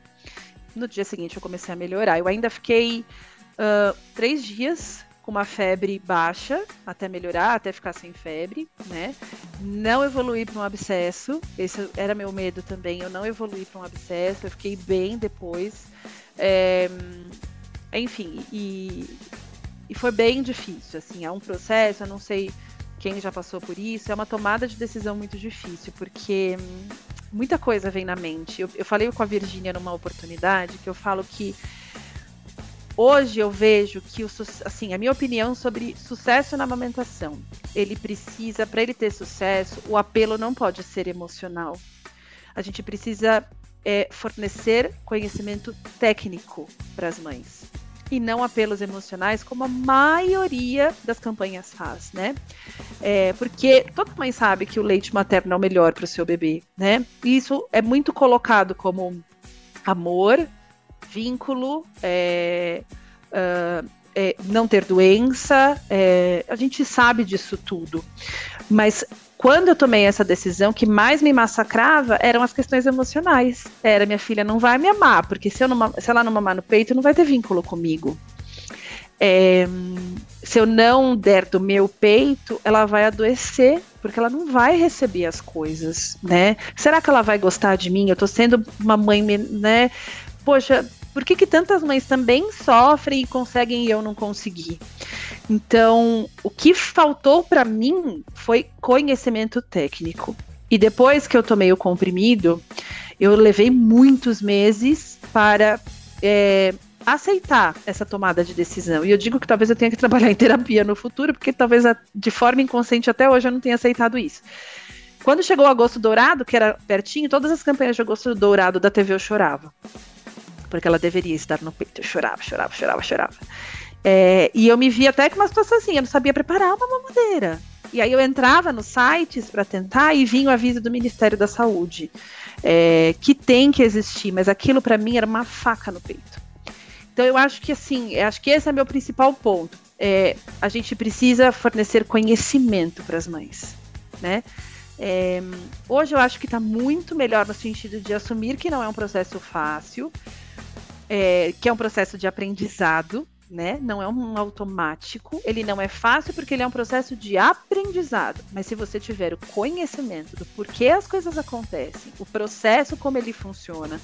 No dia seguinte eu comecei a melhorar. Eu ainda fiquei uh, três dias com uma febre baixa até melhorar, até ficar sem febre, né? Não evoluir para um abscesso, esse era meu medo também, eu não evoluí para um abscesso, eu fiquei bem depois. É, enfim, e, e foi bem difícil, assim, é um processo, eu não sei quem já passou por isso, é uma tomada de decisão muito difícil, porque hum, muita coisa vem na mente. Eu, eu falei com a Virgínia numa oportunidade que eu falo que hoje eu vejo que o assim, a minha opinião sobre sucesso na amamentação, ele precisa, para ele ter sucesso, o apelo não pode ser emocional. A gente precisa é, fornecer conhecimento técnico para as mães e não apelos emocionais, como a maioria das campanhas faz, né? É, porque toda mãe sabe que o leite materno é o melhor para o seu bebê, né? E isso é muito colocado como amor, vínculo, é, uh, é, não ter doença, é, a gente sabe disso tudo. Mas quando eu tomei essa decisão, que mais me massacrava eram as questões emocionais. Era minha filha não vai me amar, porque se, eu não, se ela não mamar no peito, não vai ter vínculo comigo. é, se eu não der do meu peito, ela vai adoecer, porque ela não vai receber as coisas, né? Será que ela vai gostar de mim? Eu tô sendo uma mãe, né? Poxa, por que, que tantas mães também sofrem e conseguem e eu não consegui? Então, o que faltou para mim foi conhecimento técnico. E depois que eu tomei o comprimido, eu levei muitos meses para é, aceitar essa tomada de decisão. E eu digo que talvez eu tenha que trabalhar em terapia no futuro, porque talvez de forma inconsciente até hoje eu não tenha aceitado isso. Quando chegou o agosto dourado, que era pertinho, todas as campanhas de agosto dourado da TV eu chorava porque ela deveria estar no peito. Eu chorava, chorava, chorava, chorava. É, e eu me via até com uma situação assim, eu não sabia preparar uma mamadeira. E aí eu entrava nos sites para tentar e vinha o aviso do Ministério da Saúde, é, que tem que existir, mas aquilo para mim era uma faca no peito. Então eu acho que assim, acho que esse é meu principal ponto. É, a gente precisa fornecer conhecimento para as mães, né? É, hoje eu acho que está muito melhor no sentido de assumir que não é um processo fácil, é, que é um processo de aprendizado, né? Não é um automático. Ele não é fácil porque ele é um processo de aprendizado. Mas se você tiver o conhecimento do porquê as coisas acontecem, o processo como ele funciona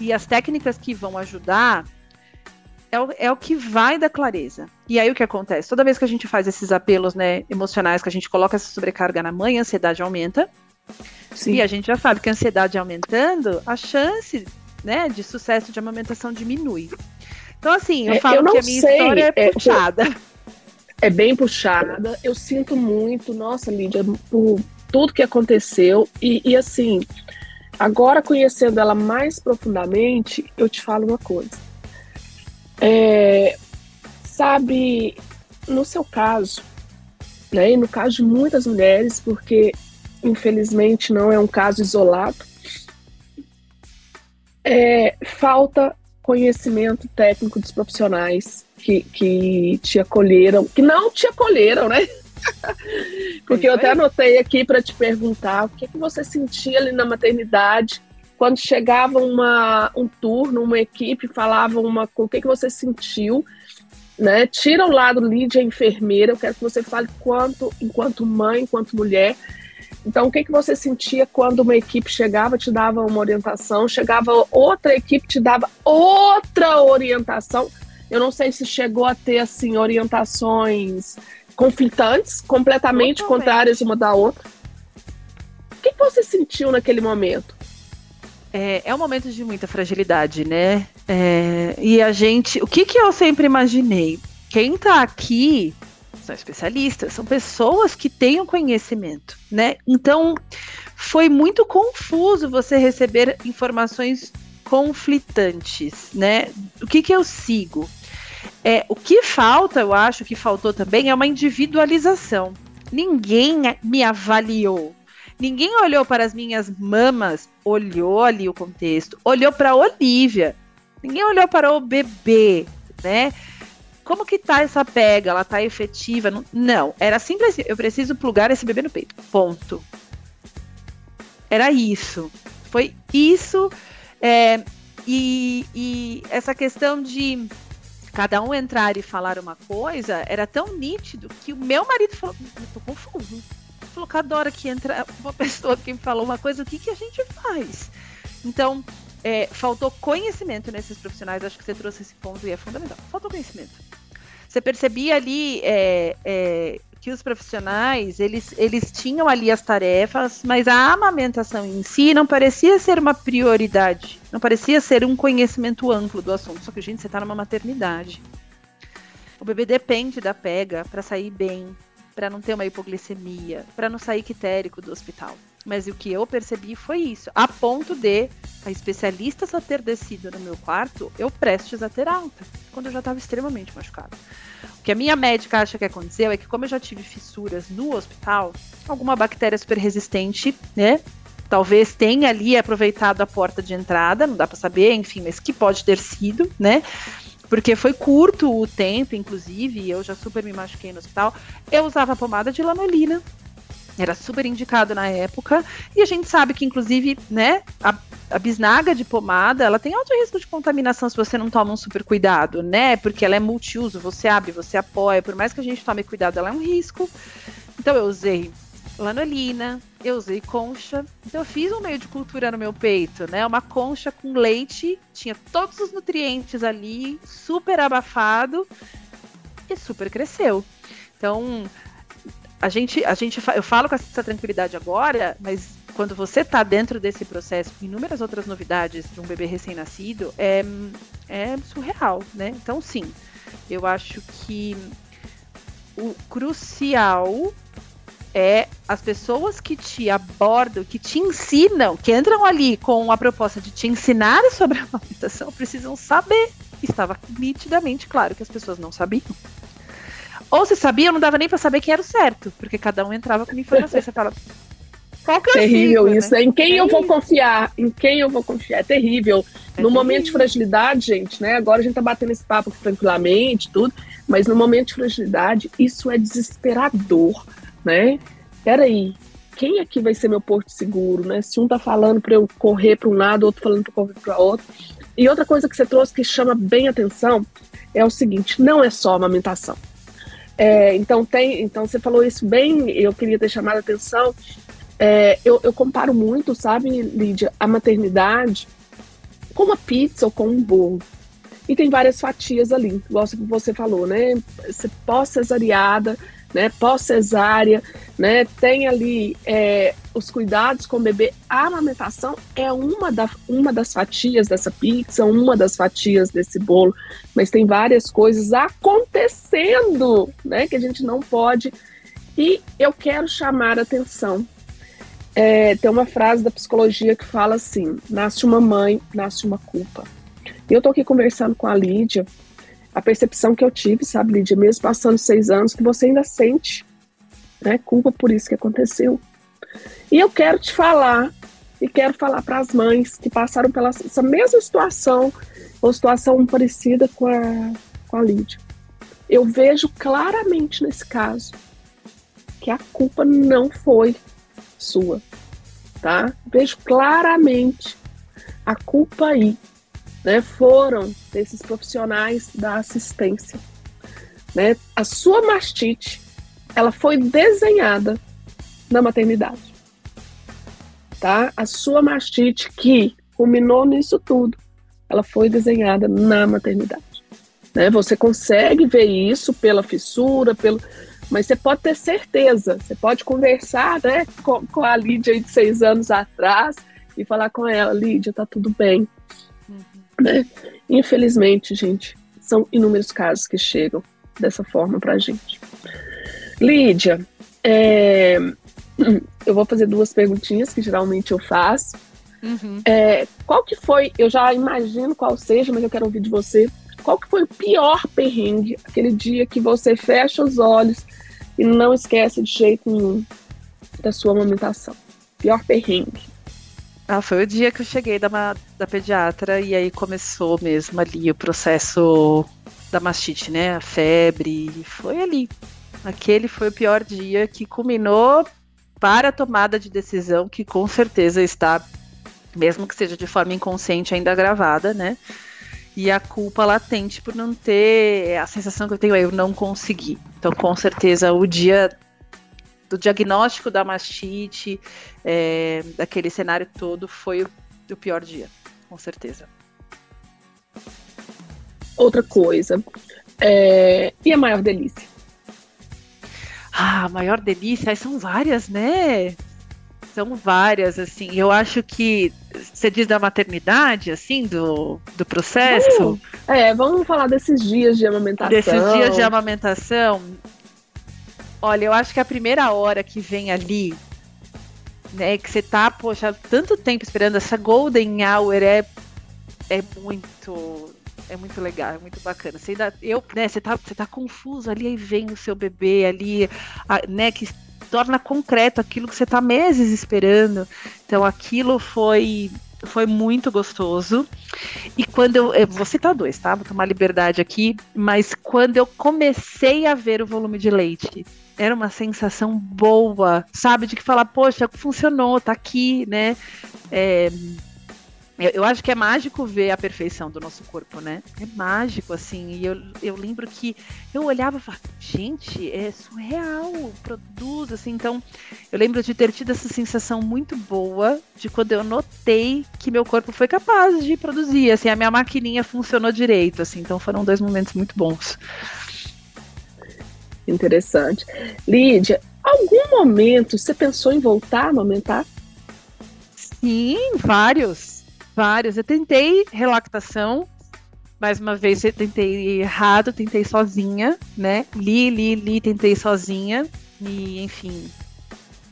e as técnicas que vão ajudar, é o, é o que vai dar clareza. E aí o que acontece? Toda vez que a gente faz esses apelos né, emocionais, que a gente coloca essa sobrecarga na mãe, a ansiedade aumenta. Sim. E a gente já sabe que a ansiedade aumentando, a chance né, de sucesso de amamentação diminui. Então, assim, eu é, falo eu que a minha sei, história é, é puxada. É bem puxada. Eu sinto muito, nossa, Lídia, por tudo que aconteceu. E, e assim, agora conhecendo ela mais profundamente, eu te falo uma coisa. É, sabe, no seu caso, né, e no caso de muitas mulheres, porque infelizmente não é um caso isolado, é, falta conhecimento técnico dos profissionais que, que te acolheram, que não te acolheram, né? [LAUGHS] Porque eu até anotei aqui para te perguntar o que, que você sentia ali na maternidade quando chegava uma, um turno, uma equipe, falava uma, o que, que você sentiu, né? Tira o lado Lídia enfermeira, eu quero que você fale quanto, enquanto mãe, enquanto mulher, então, o que, que você sentia quando uma equipe chegava, te dava uma orientação, chegava outra equipe, te dava outra orientação? Eu não sei se chegou a ter, assim, orientações conflitantes, completamente Totalmente. contrárias uma da outra. O que, que você sentiu naquele momento? É, é um momento de muita fragilidade, né? É, e a gente. O que, que eu sempre imaginei? Quem tá aqui são especialistas, são pessoas que têm o conhecimento, né? Então, foi muito confuso você receber informações conflitantes, né? O que que eu sigo? É, o que falta, eu acho que faltou também, é uma individualização. Ninguém me avaliou. Ninguém olhou para as minhas mamas, olhou ali o contexto, olhou para Olivia. Ninguém olhou para o bebê, né? Como que tá essa pega? Ela tá efetiva? Não, era simples eu preciso plugar esse bebê no peito. Ponto. Era isso. Foi isso. É, e, e essa questão de cada um entrar e falar uma coisa era tão nítido que o meu marido falou: eu tô confuso. Falou: cada hora que entra uma [LAUGHS] pessoa que me falou uma coisa, o que, que a gente faz? Então, é, faltou conhecimento nesses profissionais, acho que você trouxe esse ponto e é fundamental. Faltou conhecimento. Você percebia ali é, é, que os profissionais, eles, eles tinham ali as tarefas, mas a amamentação em si não parecia ser uma prioridade, não parecia ser um conhecimento amplo do assunto. Só que, gente, você está numa maternidade. O bebê depende da pega para sair bem, para não ter uma hipoglicemia, para não sair quitérico do hospital. Mas o que eu percebi foi isso. A ponto de a especialista só ter descido no meu quarto, eu prestes a ter alta, quando eu já estava extremamente machucada. O que a minha médica acha que aconteceu é que, como eu já tive fissuras no hospital, alguma bactéria super resistente, né? Talvez tenha ali aproveitado a porta de entrada, não dá para saber, enfim, mas que pode ter sido, né? Porque foi curto o tempo, inclusive, eu já super me machuquei no hospital. Eu usava pomada de lanolina era super indicado na época. E a gente sabe que, inclusive, né, a a bisnaga de pomada, ela tem alto risco de contaminação se você não toma um super cuidado, né? Porque ela é multiuso, você abre, você apoia, por mais que a gente tome cuidado, ela é um risco. Então eu usei lanolina, eu usei concha. Então eu fiz um meio de cultura no meu peito, né? Uma concha com leite, tinha todos os nutrientes ali, super abafado e super cresceu. Então, a gente, a gente, eu falo com essa tranquilidade agora, mas quando você está dentro desse processo, com inúmeras outras novidades de um bebê recém-nascido, é, é surreal, né? Então, sim, eu acho que o crucial é as pessoas que te abordam, que te ensinam, que entram ali com a proposta de te ensinar sobre a amamentação, precisam saber. Estava nitidamente claro que as pessoas não sabiam. Ou se sabiam, não dava nem para saber quem era o certo, porque cada um entrava com informações. Você fala, qual que é terrível né? isso, né? Em quem é eu vou confiar? Em quem eu vou confiar? É terrível. É no terrível. momento de fragilidade, gente, né? Agora a gente tá batendo esse papo tranquilamente, tudo, mas no momento de fragilidade, isso é desesperador né? Peraí, quem aqui vai ser meu porto seguro, né? Se um tá falando para eu correr para um lado, outro falando para correr para outro. E outra coisa que você trouxe que chama bem atenção é o seguinte: não é só amamentação. É, então tem, então você falou isso bem. Eu queria ter chamado a atenção. É, eu, eu comparo muito, sabe, Lídia, a maternidade com uma pizza ou com um bolo. E tem várias fatias ali, igual você falou, né? Você pós-cesariada, né, pós-cesárea, né, tem ali é, os cuidados com o bebê. A amamentação é uma, da, uma das fatias dessa pizza, uma das fatias desse bolo, mas tem várias coisas acontecendo, né, que a gente não pode. E eu quero chamar a atenção. É, tem uma frase da psicologia que fala assim: nasce uma mãe, nasce uma culpa. E eu tô aqui conversando com a Lídia, a percepção que eu tive, sabe, Lídia, mesmo passando seis anos, que você ainda sente né, culpa por isso que aconteceu. E eu quero te falar, e quero falar para as mães que passaram pela essa mesma situação, ou situação parecida com a, com a Lídia. Eu vejo claramente nesse caso que a culpa não foi sua, tá? Vejo claramente a culpa aí né, foram desses profissionais da assistência. Né? A sua mastite, ela foi desenhada na maternidade. Tá? A sua mastite que culminou nisso tudo, ela foi desenhada na maternidade. Né? Você consegue ver isso pela fissura, pelo, mas você pode ter certeza, você pode conversar né, com, com a Lídia de seis anos atrás e falar com ela, Lídia, tá tudo bem, né? Infelizmente, gente, são inúmeros casos que chegam dessa forma para a gente. Lídia, é... [CLEARS THROAT] eu vou fazer duas perguntinhas que geralmente eu faço. Uhum. É, qual que foi, eu já imagino qual seja, mas eu quero ouvir de você. Qual que foi o pior perrengue, aquele dia que você fecha os olhos e não esquece de jeito nenhum da sua amamentação? Pior perrengue. Ah, foi o dia que eu cheguei da, da pediatra e aí começou mesmo ali o processo da mastite, né? A febre. Foi ali. Aquele foi o pior dia que culminou para a tomada de decisão que com certeza está, mesmo que seja de forma inconsciente, ainda gravada, né? E a culpa latente por não ter. A sensação que eu tenho é eu não consegui. Então, com certeza, o dia do diagnóstico da mastite, é, daquele cenário todo, foi o pior dia, com certeza. Outra coisa, é, e a maior delícia? Ah, a maior delícia, são várias, né? São várias, assim. Eu acho que você diz da maternidade, assim, do, do processo. é, vamos falar desses dias de amamentação. Desses dias de amamentação. Olha, eu acho que a primeira hora que vem ali, né, que você tá, poxa, tanto tempo esperando essa golden hour é, é muito é muito legal, é muito bacana. Você ainda, eu, né, você tá, você tá confuso ali, aí vem o seu bebê ali, a, né, que torna concreto aquilo que você tá meses esperando. Então aquilo foi foi muito gostoso. E quando eu, eu vou citar dois, tá? Vou tomar liberdade aqui, mas quando eu comecei a ver o volume de leite era uma sensação boa, sabe? De que falar, poxa, funcionou, tá aqui, né? É, eu, eu, acho que é mágico ver a perfeição do nosso corpo, né? É mágico, assim. E eu, eu lembro que eu olhava e falava, gente, é surreal, produz, assim. Então, eu lembro de ter tido essa sensação muito boa de quando eu notei que meu corpo foi capaz de produzir, assim, a minha maquininha funcionou direito, assim. Então, foram dois momentos muito bons. Interessante. Lídia, algum momento você pensou em voltar a amamentar? Sim, vários Vários. Eu tentei relactação, mais uma vez eu tentei errado, tentei sozinha, né? Li, li, li, tentei sozinha. E, enfim,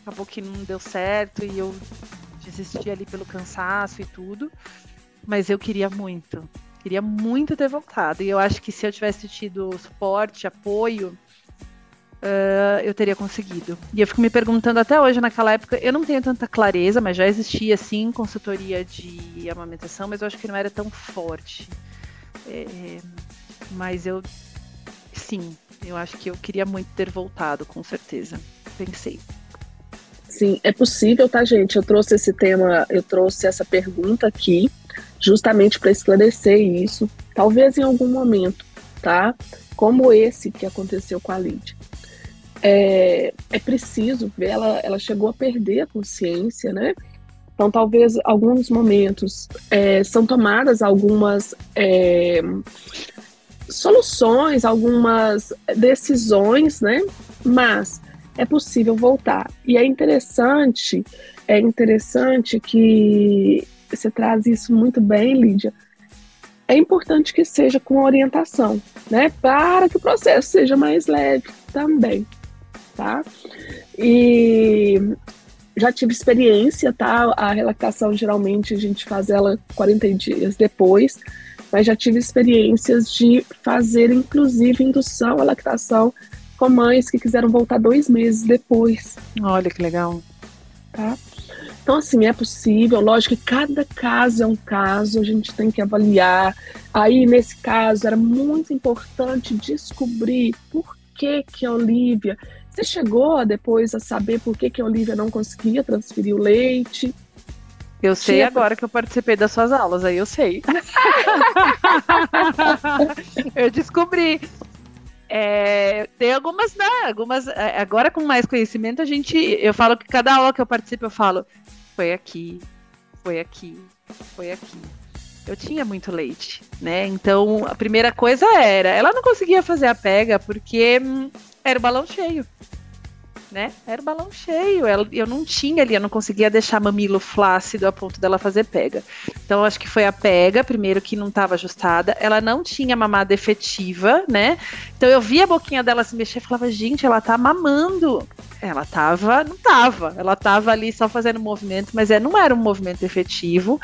acabou que não deu certo e eu desisti ali pelo cansaço e tudo. Mas eu queria muito. Queria muito ter voltado. E eu acho que se eu tivesse tido suporte, apoio, uh, eu teria conseguido. E eu fico me perguntando até hoje, naquela época, eu não tenho tanta clareza, mas já existia, sim, consultoria de amamentação, mas eu acho que não era tão forte. É, mas eu, sim, eu acho que eu queria muito ter voltado, com certeza. Pensei. Sim, é possível, tá, gente? Eu trouxe esse tema, eu trouxe essa pergunta aqui, justamente para esclarecer isso. Talvez em algum momento, tá? Como esse que aconteceu com a Lídia é, é preciso ver, ela, ela chegou a perder a consciência, né? Então, talvez alguns momentos é, são tomadas algumas é, soluções, algumas decisões, né? Mas é possível voltar. E é interessante, é interessante que você traz isso muito bem, Lídia. É importante que seja com orientação, né? Para que o processo seja mais leve também tá? E já tive experiência, tá? A relactação geralmente a gente faz ela 40 dias depois, mas já tive experiências de fazer inclusive indução à lactação com mães que quiseram voltar dois meses depois. Olha que legal. Tá? Então, assim, é possível, lógico que cada caso é um caso, a gente tem que avaliar. Aí, nesse caso, era muito importante descobrir por que que a Olivia você chegou depois a saber por que, que a Olivia não conseguia transferir o leite? Eu sei Tinha... agora que eu participei das suas aulas, aí eu sei. [LAUGHS] eu descobri. É, tem algumas, né? Algumas. É, agora com mais conhecimento, a gente. Eu falo que cada aula que eu participo, eu falo. Foi aqui, foi aqui, foi aqui. Eu tinha muito leite, né? Então a primeira coisa era, ela não conseguia fazer a pega porque hum, era o balão cheio. Né? Era o balão cheio. eu não tinha ali, eu não conseguia deixar mamilo flácido a ponto dela fazer pega. Então, acho que foi a pega, primeiro, que não estava ajustada. Ela não tinha mamada efetiva, né? Então, eu via a boquinha dela se mexer e falava, gente, ela tá mamando. Ela tava, não tava. Ela tava ali só fazendo movimento, mas é, não era um movimento efetivo.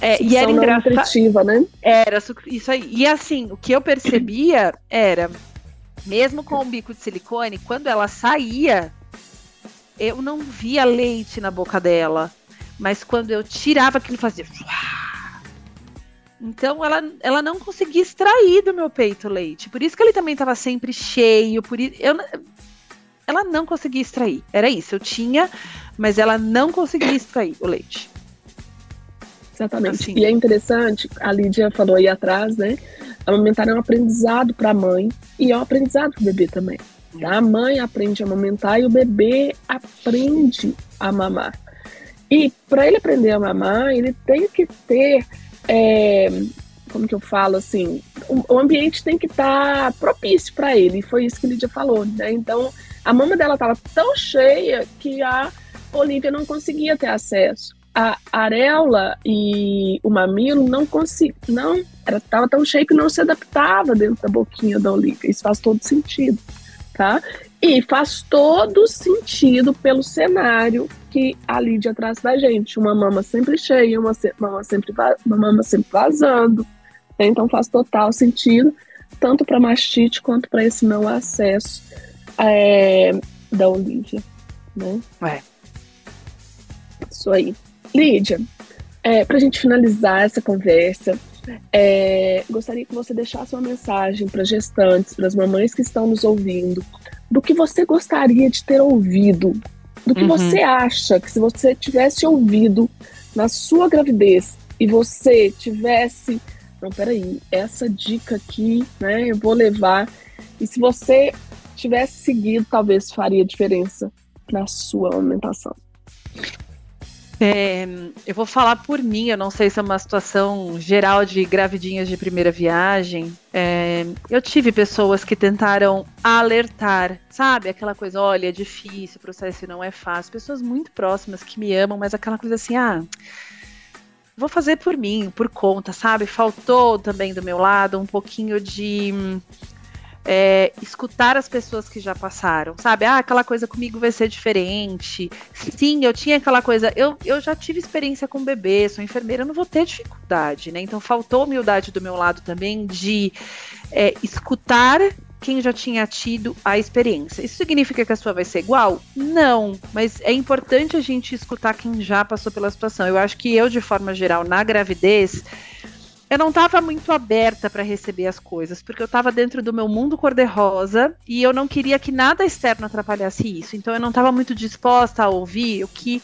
É, e era engraçado. né? Era isso aí. E assim, o que eu percebia era mesmo com o bico de silicone, quando ela saía, eu não via leite na boca dela. Mas quando eu tirava aquilo, fazia. Então ela, ela não conseguia extrair do meu peito leite. Por isso que ele também estava sempre cheio. Por isso, eu, ela não conseguia extrair. Era isso. Eu tinha, mas ela não conseguia extrair o leite. Exatamente. Assim. E é interessante, a Lídia falou aí atrás, né? Amamentar é um aprendizado para a mãe e é um aprendizado para o bebê também. Tá? A mãe aprende a amamentar e o bebê aprende a mamar. E para ele aprender a mamar, ele tem que ter, é, como que eu falo assim, o, ambiente tem que estar tá propício para ele. E foi isso que a Lídia falou, né? Então, a mama dela estava tão cheia que a Olivia não conseguia ter acesso a areola e o mamilo não conseguiam, não, era tava tão cheio que não se adaptava dentro da boquinha da Olivia. Isso faz todo sentido, tá? E faz todo sentido pelo cenário que a Lídia traz da gente. Uma mama sempre cheia, uma mama sempre, uma mama sempre vazando. Né? Então faz total sentido, tanto para mastite quanto para esse não acesso é, da Olivia. Né? É. Isso aí. Lídia, é, para a gente finalizar essa conversa, é, gostaria que você deixasse uma mensagem para gestantes, para as mamães que estão nos ouvindo, do que você gostaria de ter ouvido, do que uhum. você acha que se você tivesse ouvido na sua gravidez, e você tivesse, não, peraí, essa dica aqui, né, eu vou levar, e se você tivesse seguido, talvez faria diferença na sua alimentação. É, eu vou falar por mim, eu não sei se é uma situação geral de gravidinhas de primeira viagem. É, eu tive pessoas que tentaram alertar, sabe? Aquela coisa, olha, é difícil, o processo não é fácil. Pessoas muito próximas que me amam, mas aquela coisa assim, ah, vou fazer por mim, por conta, sabe? Faltou também do meu lado um pouquinho de é, escutar as pessoas que já passaram, sabe? Ah, aquela coisa comigo vai ser diferente. Sim, eu tinha aquela coisa. Eu, eu já tive experiência com bebê, sou enfermeira, não vou ter dificuldade, né? Então faltou humildade do meu lado também de é, escutar quem já tinha tido a experiência. Isso significa que a sua vai ser igual? Não, mas é importante a gente escutar quem já passou pela situação. Eu acho que eu, de forma geral, na gravidez, eu não estava muito aberta para receber as coisas, porque eu estava dentro do meu mundo cor-de-rosa e eu não queria que nada externo atrapalhasse isso. Então eu não estava muito disposta a ouvir o que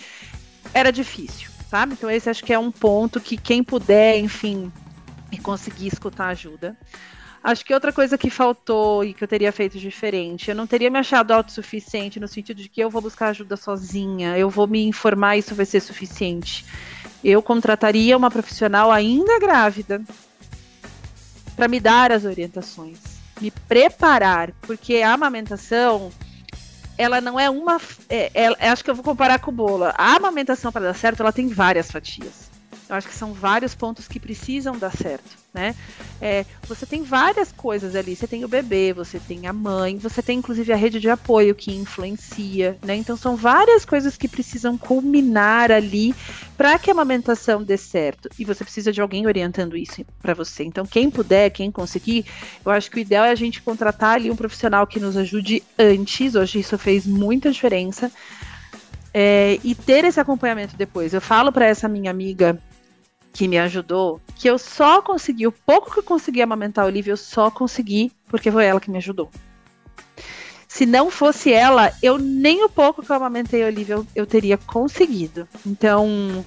era difícil, sabe? Então esse acho que é um ponto que quem puder, enfim, conseguir escutar ajuda. Acho que outra coisa que faltou e que eu teria feito diferente, eu não teria me achado autossuficiente no sentido de que eu vou buscar ajuda sozinha, eu vou me informar, isso vai ser suficiente eu contrataria uma profissional ainda grávida para me dar as orientações, me preparar, porque a amamentação ela não é uma. É, é, acho que eu vou comparar com o bolo. A amamentação para dar certo, ela tem várias fatias. Eu acho que são vários pontos que precisam dar certo né? É, você tem várias coisas ali. Você tem o bebê, você tem a mãe, você tem inclusive a rede de apoio que influencia, né? Então são várias coisas que precisam culminar ali para que a amamentação dê certo. E você precisa de alguém orientando isso para você. Então quem puder, quem conseguir, eu acho que o ideal é a gente contratar ali um profissional que nos ajude antes. Hoje isso fez muita diferença. É, e ter esse acompanhamento depois. Eu falo para essa minha amiga que me ajudou, que eu só consegui, o pouco que eu consegui amamentar a Olivia, eu só consegui porque foi ela que me ajudou. Se não fosse ela, eu nem o pouco que eu amamentei a Olivia eu, eu teria conseguido. Então,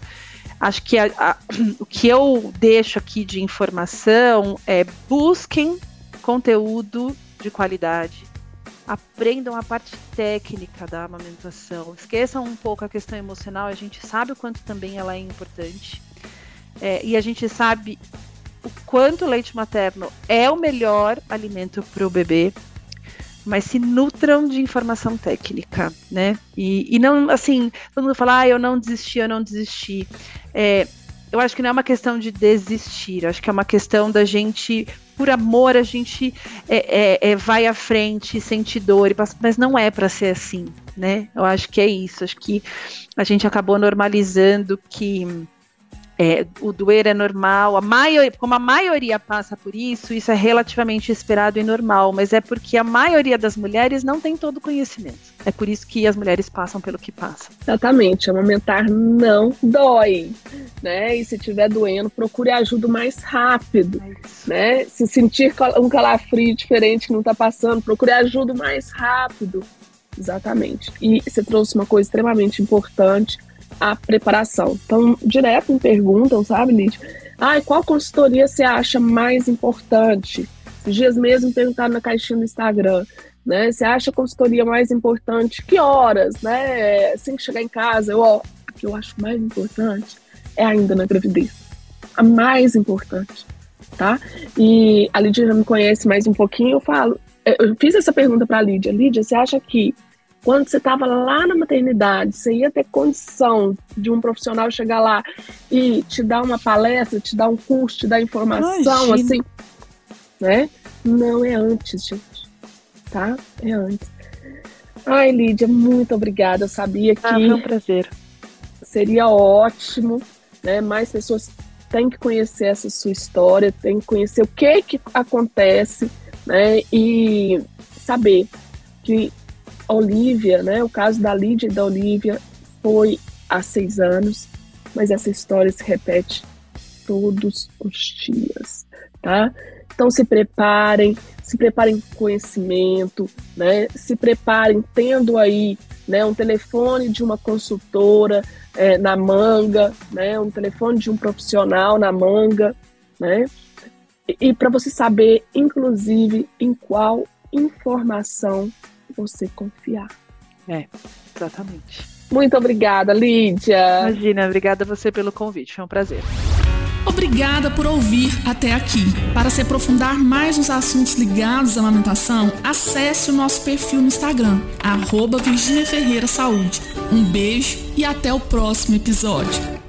acho que a, a, [CLEARS THROAT] o que eu deixo aqui de informação é busquem conteúdo de qualidade. Aprendam a parte técnica da amamentação. Esqueçam um pouco a questão emocional, a gente sabe o quanto também ela é importante. É, e a gente sabe o quanto o leite materno é o melhor alimento para o bebê, mas se nutram de informação técnica, né? E, e não, assim, todo mundo fala, ah, eu não desisti, eu não desisti. É, eu acho que não é uma questão de desistir, acho que é uma questão da gente, por amor, a gente é, é, é vai à frente, sente dor, mas não é para ser assim, né? Eu acho que é isso, acho que a gente acabou normalizando que é, o doer é normal, a maioria, como a maioria passa por isso, isso é relativamente esperado e normal, mas é porque a maioria das mulheres não tem todo o conhecimento. É por isso que as mulheres passam pelo que passam. Exatamente, amamentar não dói, né? E se tiver doendo, procure ajuda mais rápido, é né? Se sentir um calafrio diferente que não está passando, procure ajuda mais rápido. Exatamente. E você trouxe uma coisa extremamente importante, a preparação. Então, direto me perguntam, sabe, Lídia? Ah, qual consultoria você acha mais importante? Esses dias mesmo perguntaram na caixinha do Instagram, né? Você acha a consultoria mais importante? Que horas, né? Assim que chegar em casa, eu, ó, a que eu acho mais importante é ainda na gravidez. A mais importante, tá? E a Lídia já me conhece mais um pouquinho, eu falo, eu fiz essa pergunta para a Lídia. Lídia, você acha que quando você estava lá na maternidade, você ia ter condição de um profissional chegar lá e te dar uma palestra, te dar um curso, te dar informação, Imagina. assim, né? Não é antes, gente, tá? É antes. Ai, Lídia, muito obrigada. Eu sabia que ah, é um prazer. seria ótimo, né? Mais pessoas têm que conhecer essa sua história, têm que conhecer o que que acontece, né? E saber que Olivia, né? O caso da Lídia e da Olivia foi há seis anos, mas essa história se repete todos os dias, tá? Então se preparem, se preparem com conhecimento, né? Se preparem tendo aí né, um telefone de uma consultora é, na manga, né, um telefone de um profissional na manga, né, e, e para você saber, inclusive, em qual informação você confiar. É, exatamente. Muito obrigada, Lídia. Imagina, obrigada a você pelo convite, foi um prazer. Obrigada por ouvir até aqui. Para se aprofundar mais nos assuntos ligados à amamentação, acesse o nosso perfil no Instagram, arroba Virginia Ferreira Saúde. Um beijo e até o próximo episódio.